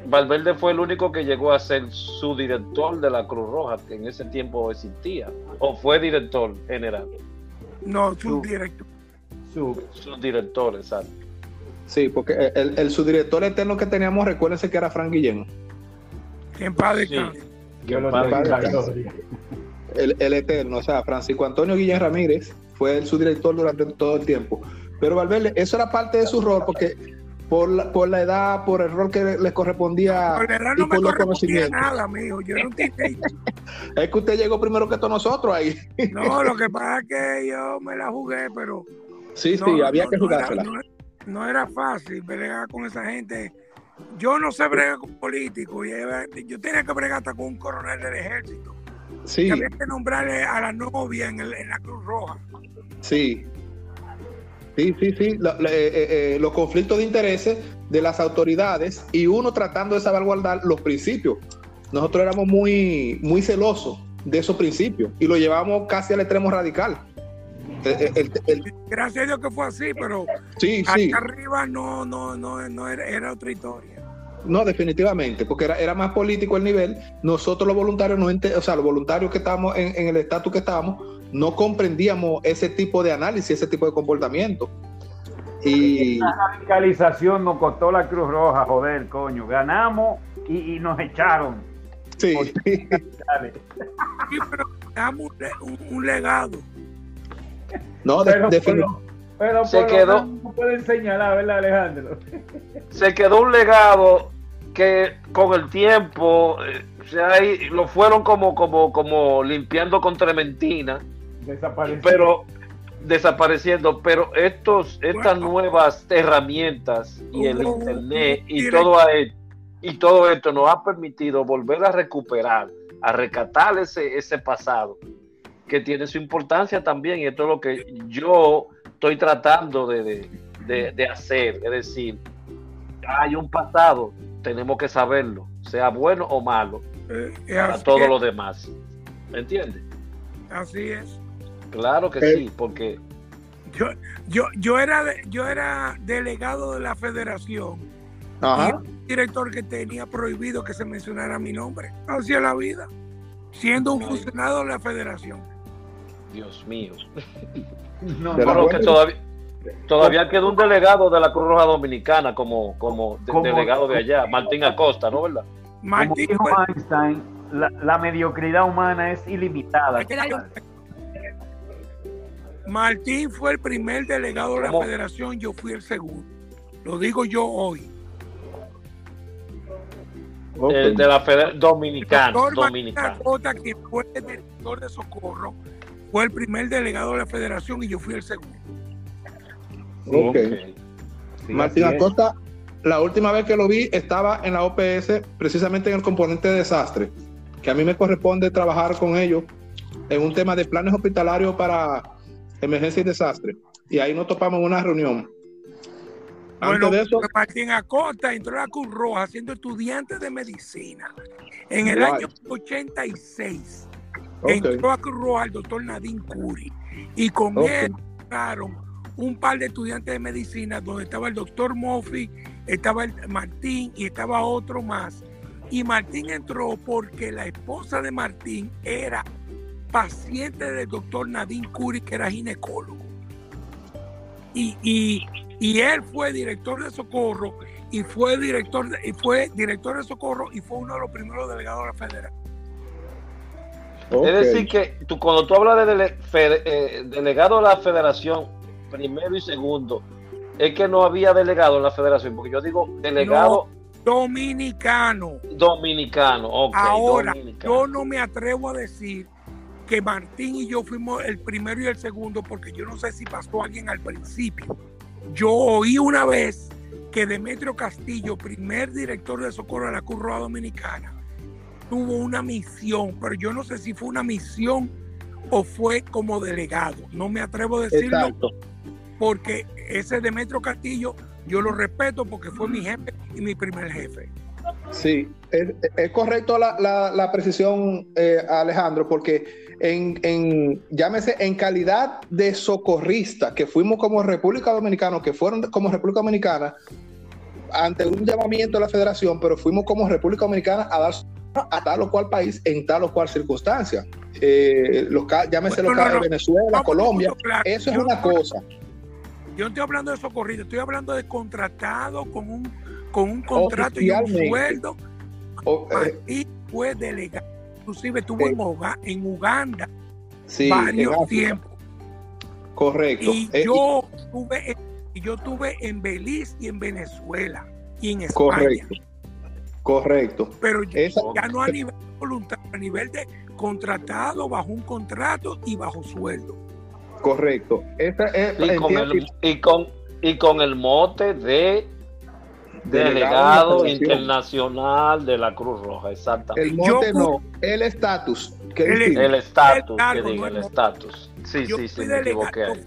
Valverde fue el único que llegó a ser su director de la Cruz Roja, que en ese tiempo existía, o fue director general. No, subdirector. Su, subdirector, exacto. Sí, porque el, el subdirector eterno que teníamos, recuérdense que era Frank Guillén. En padre sí. Yo lo el, el eterno, o sea, Francisco Antonio Guillén Ramírez fue el subdirector durante todo el tiempo. Pero Valverde, eso era parte de su rol, porque por la, por la edad, por el rol que le correspondía. Por la edad no me correspondía nada, amigo. Yo no entiendo. es que usted llegó primero que todos nosotros ahí. no, lo que pasa es que yo me la jugué, pero. Sí, no, sí, había no, que jugársela. No era, no, era fácil bregar con esa gente. Yo no sé bregar con políticos. Yo tenía que bregar hasta con un coronel del ejército. Sí, Había que nombrarle a la novia en, el- en la Cruz Roja. sí. Sí, sí, sí. Lo- eh, eh, eh, los conflictos de intereses de las autoridades y uno tratando de salvaguardar los principios. Nosotros éramos muy, muy celosos de esos principios y lo llevamos casi al extremo radical. El- el- Gracias a Dios que fue así, pero sí, sí. acá arriba no, no, no, no era, era otra historia. No, definitivamente, porque era, era más político el nivel. Nosotros los voluntarios, no ente- o sea, los voluntarios que estábamos en, en el estatus que estábamos, no comprendíamos ese tipo de análisis, ese tipo de comportamiento. Y La radicalización nos costó la Cruz Roja, joder, coño. Ganamos y, y nos echaron. sí. Sí, pero damos un, le- un- un legado. no, de- Pero, defini- pero, pero Se por lo quedó. menos no pueden señalar, ¿verdad, Alejandro? Se quedó un legado que con el tiempo eh, se ha i- lo fueron como, como, como limpiando con trementina, pero desapareciendo. Pero estos, estas Bueno. nuevas herramientas y el internet y directo. todo, a- y todo esto nos ha permitido volver a recuperar, a recatar ese, ese pasado que tiene su importancia también. Y esto es lo que yo estoy tratando de, de- de- de hacer. Es decir, hay un pasado, tenemos que saberlo, sea bueno o malo, Eh, para todos es, los demás. ¿Me entiendes? así es. Claro que Eh. sí, porque Yo, yo, yo, era, yo era delegado de la federación y Ajá. un director que tenía prohibido que se mencionara mi nombre. Así es la vida. Siendo un funcionario de la federación. Dios mío. No, buena- que todavía, todavía queda un delegado de la Cruz Roja Dominicana como, como de- Como- delegado de allá, Martín Acosta, ¿no? ¿Verdad? Como Martín dijo fue- Einstein, la, la mediocridad humana es ilimitada. Martín fue el primer delegado de la ¿Cómo? federación, yo fui el segundo. Lo digo yo hoy. Ok. Eh, de la Federación Dominicana. Dominicana. Acosta, que fue el director de socorro, fue el primer delegado de la federación y yo fui el segundo. Ok. Sí, Martín. Acosta, la última vez que lo vi estaba en la OPS, precisamente en el componente de desastre, que a mí me corresponde trabajar con ellos en un tema de planes hospitalarios para emergencia y desastre. Y ahí nos topamos en una reunión. Antes Bueno, de eso, Martín Acosta entró a la Cruz Roja siendo estudiante de medicina. En el Right. año 86 ok, entró a Cruz Roja el doctor Nadine Curi y con él entraron un par de estudiantes de medicina donde estaba el doctor Moffi, estaba el Martín y estaba otro más. Y Martín entró porque la esposa de Martín era paciente del doctor Nadine Curi, que era ginecólogo. Y, y- y él fue director de socorro y fue director de, y fue director de socorro y fue uno de los primeros delegados de la federación. ok. Es decir, que tú, cuando tú hablas de dele- eh, delegado de la federación, primero y segundo, es que no había delegado en la federación, porque yo digo delegado Dominicano. dominicano. ok, Ahora, dominicano. yo no me atrevo a decir que Martín y yo fuimos el primero y el segundo, porque yo no sé si pasó alguien al principio. Yo oí una vez que Demetrio Castillo, primer director de socorro de la Cruz Roja Dominicana, tuvo una misión, pero yo no sé si fue una misión o fue como delegado. No me atrevo a decirlo Exacto. Porque ese Demetrio Castillo yo lo respeto porque fue mi jefe y mi primer jefe. Sí, es, es correcto la, la- la precisión, eh, Alejandro, porque en, en, llámese, en calidad de socorrista, que fuimos como República Dominicana, que fueron como República Dominicana, ante un llamamiento de la federación, pero fuimos como República Dominicana a dar a tal o cual país en tal o cual circunstancia. Eh, los, llámese Bueno, los casos no, no. de Venezuela, Colombia, claro. eso es una cosa. Yo no estoy hablando de socorrido, estoy hablando de contratado con un, con un contrato y un sueldo. O- eh, Y fue delegado. Inclusive estuvo en, Uga- en Uganda sí, varios en tiempos. correcto. Y Eh, yo tuve, y yo tuve en Belice y en Venezuela y en España. correcto. Correcto. Pero Esa- ya no a nivel voluntario, a nivel de contratado, bajo un contrato y bajo sueldo. Correcto. Es, y, con el, y, con, y con el mote de Delegado de internacional de la Cruz Roja, exactamente. El Yo pu- no, el estatus ¿Qué El- estatus, El que diga, el estatus. Sí, Yo sí, sí, me equivoqué ahí.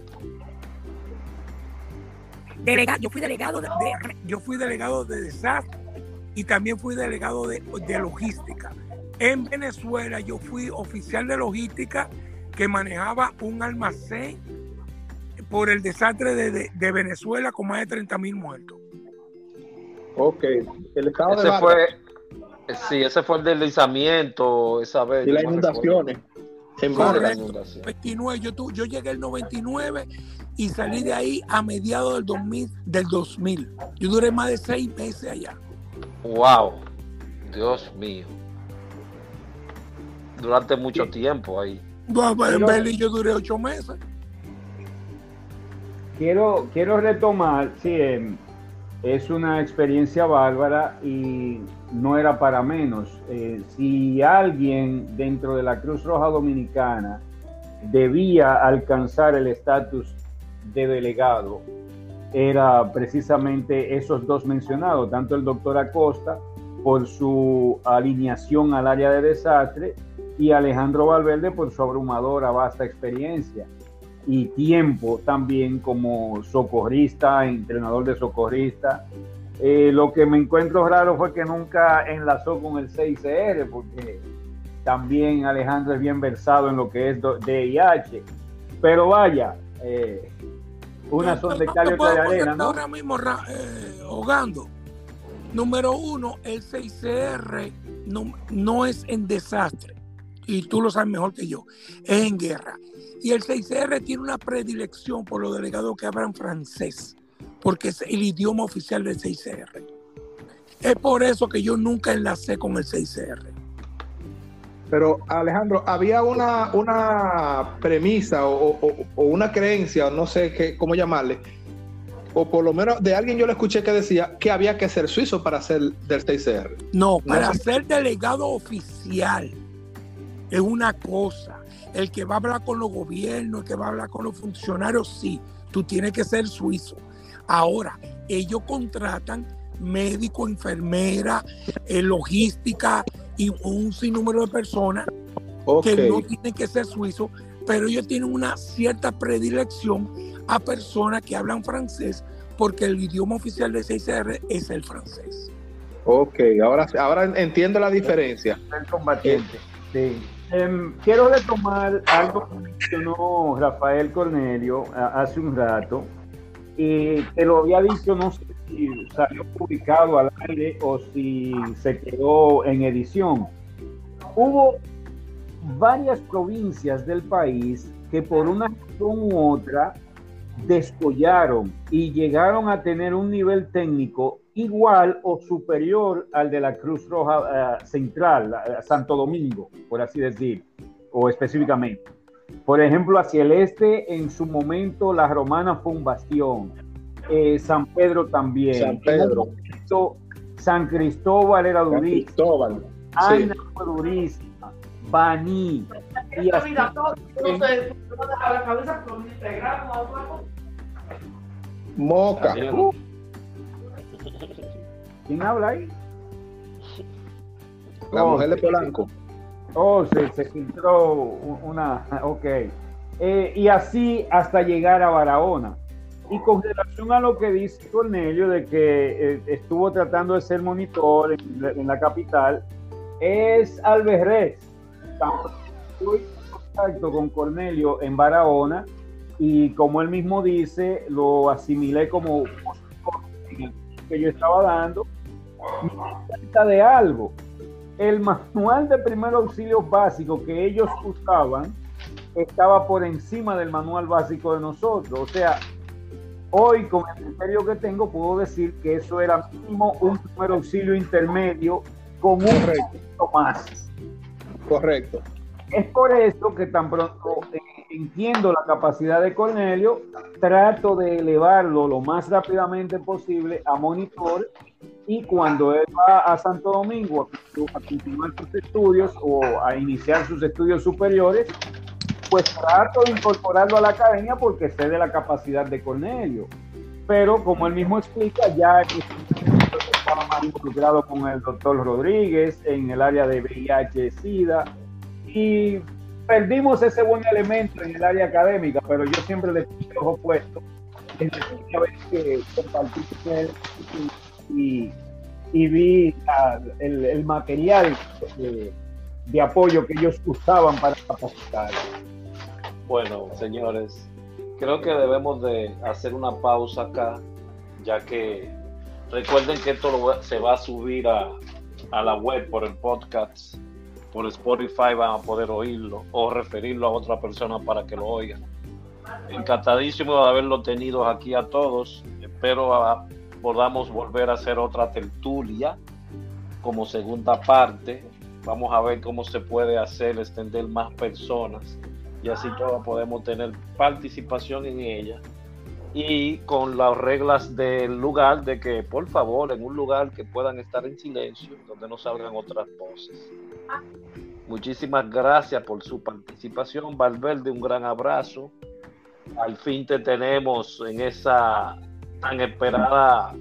delega- yo fui delegado de, de- yo fui delegado de desastre y también fui delegado de, de logística. En Venezuela yo fui oficial de logística que manejaba un almacén por el desastre de, de- de Venezuela con más de 30 mil muertos. Ok. El estado de Ese fue, sí, ese fue el deslizamiento esa vez. y las inundaciones. En. La inundación. 29, yo, tu- yo llegué el 99 y salí de ahí a mediados del 2000, del 2000. Yo duré más de seis meses allá. Wow, Dios mío. Durante mucho tiempo ahí. En Belice yo duré ocho meses. Quiero, quiero retomar, sí, em, es una experiencia bárbara y no era para menos. Eh, si alguien dentro de la Cruz Roja Dominicana debía alcanzar el estatus de delegado, era precisamente esos dos mencionados, tanto el doctor Acosta por su alineación al área de desastre y Alejandro Valverde por su abrumadora, vasta experiencia y tiempo también como socorrista, entrenador de socorrista. Eh, lo que me encuentro raro fue que nunca enlazó con el 6CR, porque también Alejandro es bien versado en lo que es DIH. Pero vaya, eh, unas son de cal y otra de arena. Ahora mismo eh, ahogando. Número uno, el 6CR no, no es en desastre. Y tú lo sabes mejor que yo. Es en guerra. Y el 6CR tiene una predilección por los delegados que hablan francés. Porque es el idioma oficial del 6CR. Es por eso que yo nunca enlacé con el 6CR. Pero Alejandro, había una, una premisa o, o- o una creencia, o no sé qué, cómo llamarle, o por lo menos de alguien yo le escuché que decía que había que ser suizo para ser del 6CR. No, para No sé. ser delegado oficial es una cosa. El que va a hablar con los gobiernos, el que va a hablar con los funcionarios, sí, tú tienes que ser suizo. Ahora, ellos contratan médico, enfermera, eh, logística y un sinnúmero de personas Ok. que no tienen que ser suizos, pero ellos tienen una cierta predilección a personas que hablan francés porque el idioma oficial de 6R es el francés. Ok, ahora, ahora entiendo la diferencia. el combatiente. Sí. Em, quiero retomar algo que mencionó Rafael Cornelio hace un rato, y te lo había dicho, no sé si salió publicado al aire o si se quedó en edición. Hubo varias provincias del país que por una razón u otra descollaron y llegaron a tener un nivel técnico igual o superior al de la Cruz Roja eh, Central, eh, Santo Domingo, por así decir, o específicamente. Por ejemplo, hacia el este, en su momento, la Romana fue un bastión, eh, San Pedro también, San Pedro. Momento, San Cristóbal era San durísimo, Cristóbal. Ana fue durísima, Baní, y así. Moca. Uh. ¿Quién habla ahí? La Oh, mujer de. Polanco. Oh, se, se filtró una. Ok. Eh, y así hasta llegar a Barahona. Y con relación a lo que dice Cornelio, de que eh, estuvo tratando de ser monitor en, la- en la capital, es Alberrez. Estoy en contacto con Cornelio en Barahona y como él mismo dice, lo asimilé como que yo estaba dando. Me cuenta de algo el manual de primer auxilio básico que ellos usaban estaba por encima del manual básico de nosotros. O sea, hoy con el criterio que tengo puedo decir que eso era mínimo un primer auxilio intermedio con un Correcto. más. Correcto. Es por eso que tan pronto eh, entiendo la capacidad de Cornelio, trato de elevarlo lo más rápidamente posible a monitor y cuando él va a Santo Domingo a, a continuar sus estudios o a iniciar sus estudios superiores, pues trato de incorporarlo a la academia porque sé de la capacidad de Cornelio. Pero como él mismo explica, ya estaba más involucrado con el doctor Rodríguez en el área de VIH, SIDA, y perdimos ese buen elemento en el área académica, pero yo siempre le puse en la vez que compartí y, vi la- el, material de, apoyo que ellos usaban para capacitar. Bueno, señores, creo que debemos de hacer una pausa acá, ya que recuerden que esto lo se va a subir a la web por el podcast, por Spotify van a poder oírlo o referirlo a otra persona para que lo oigan. Encantadísimo de haberlo tenido aquí a todos. Espero ah, podamos volver a hacer otra tertulia como segunda parte. Vamos a ver cómo se puede hacer, extender más personas y así todos podemos tener participación en ella y con las reglas del lugar de que por favor en un lugar que puedan estar en silencio donde no salgan otras voces muchísimas gracias por su participación Valverde un gran abrazo al fin te tenemos en esa tan esperada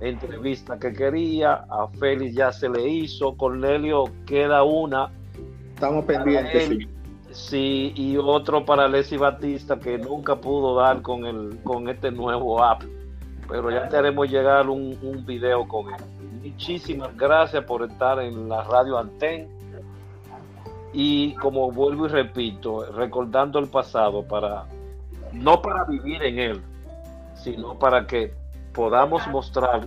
entrevista que quería a Félix ya se le hizo Cornelio queda una Estamos pendientes. sí. Sí, y otro para Leslie Batista que nunca pudo dar con el con este nuevo app. Pero ya te haremos llegar un, un video con él. Muchísimas gracias por estar en la radio Anten. Y como vuelvo y repito, recordando el pasado para no para vivir en él, sino para que podamos mostrar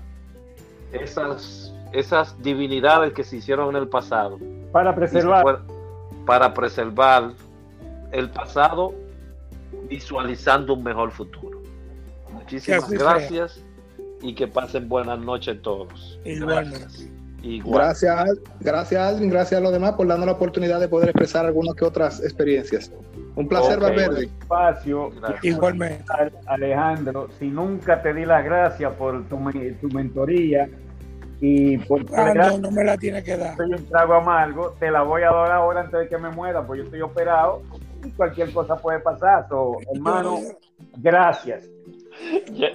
esas esas divinidades que se hicieron en el pasado Para preservar. Para preservar el pasado visualizando un mejor futuro. Muchísimas sea. gracias y que pasen buenas noches todos. Igualmente. Gracias. Igual. Gracias, Al- gracias Aldrin, gracias a los demás por darnos la oportunidad de poder expresar algunas que otras experiencias. Un placer, Ok. Valverde. espacio. Gracias. Igualmente. Alejandro, si nunca te di las gracias por tu, tu mentoría y por tu Ah, no, no me la tiene que dar. soy un trago amargo, te la voy a dar ahora antes de que me muera, pues yo estoy operado y cualquier cosa puede pasar. So, hermano, gracias.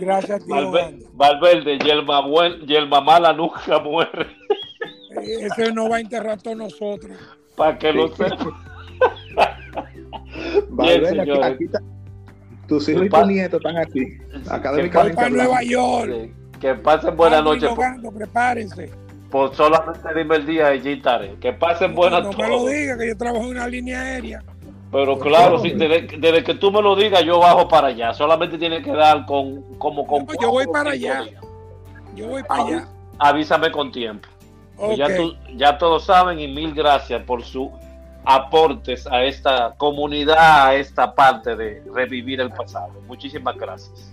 Gracias, tío. Valverde, Valverde, y el, mamue- y el mamala nunca muere. Ese no va a enterrar a todos nosotros. Para que lo Sí. sepan. Valverde, aquí- señores. aquí está. Tus hijos y tus nietos están aquí. Académicamente Para. Nueva York. pasen- que pasen buenas Alvin noches. Por, Logando, prepárense. por solamente dime el día y estaré. Que pasen buenas no me lo diga, que yo trabajo en una línea aérea. Pero claro, sí, desde, desde que tú me lo digas, yo bajo para allá. Solamente tiene que dar con como con. No, yo voy para allá. días. Yo voy para allá. Avísame con tiempo. Pues Ok. ya, tú- ya todos saben y mil gracias por sus aportes a esta comunidad, a esta parte de revivir el pasado. Muchísimas gracias.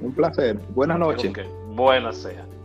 Un placer. Buenas noches. Buenas sean.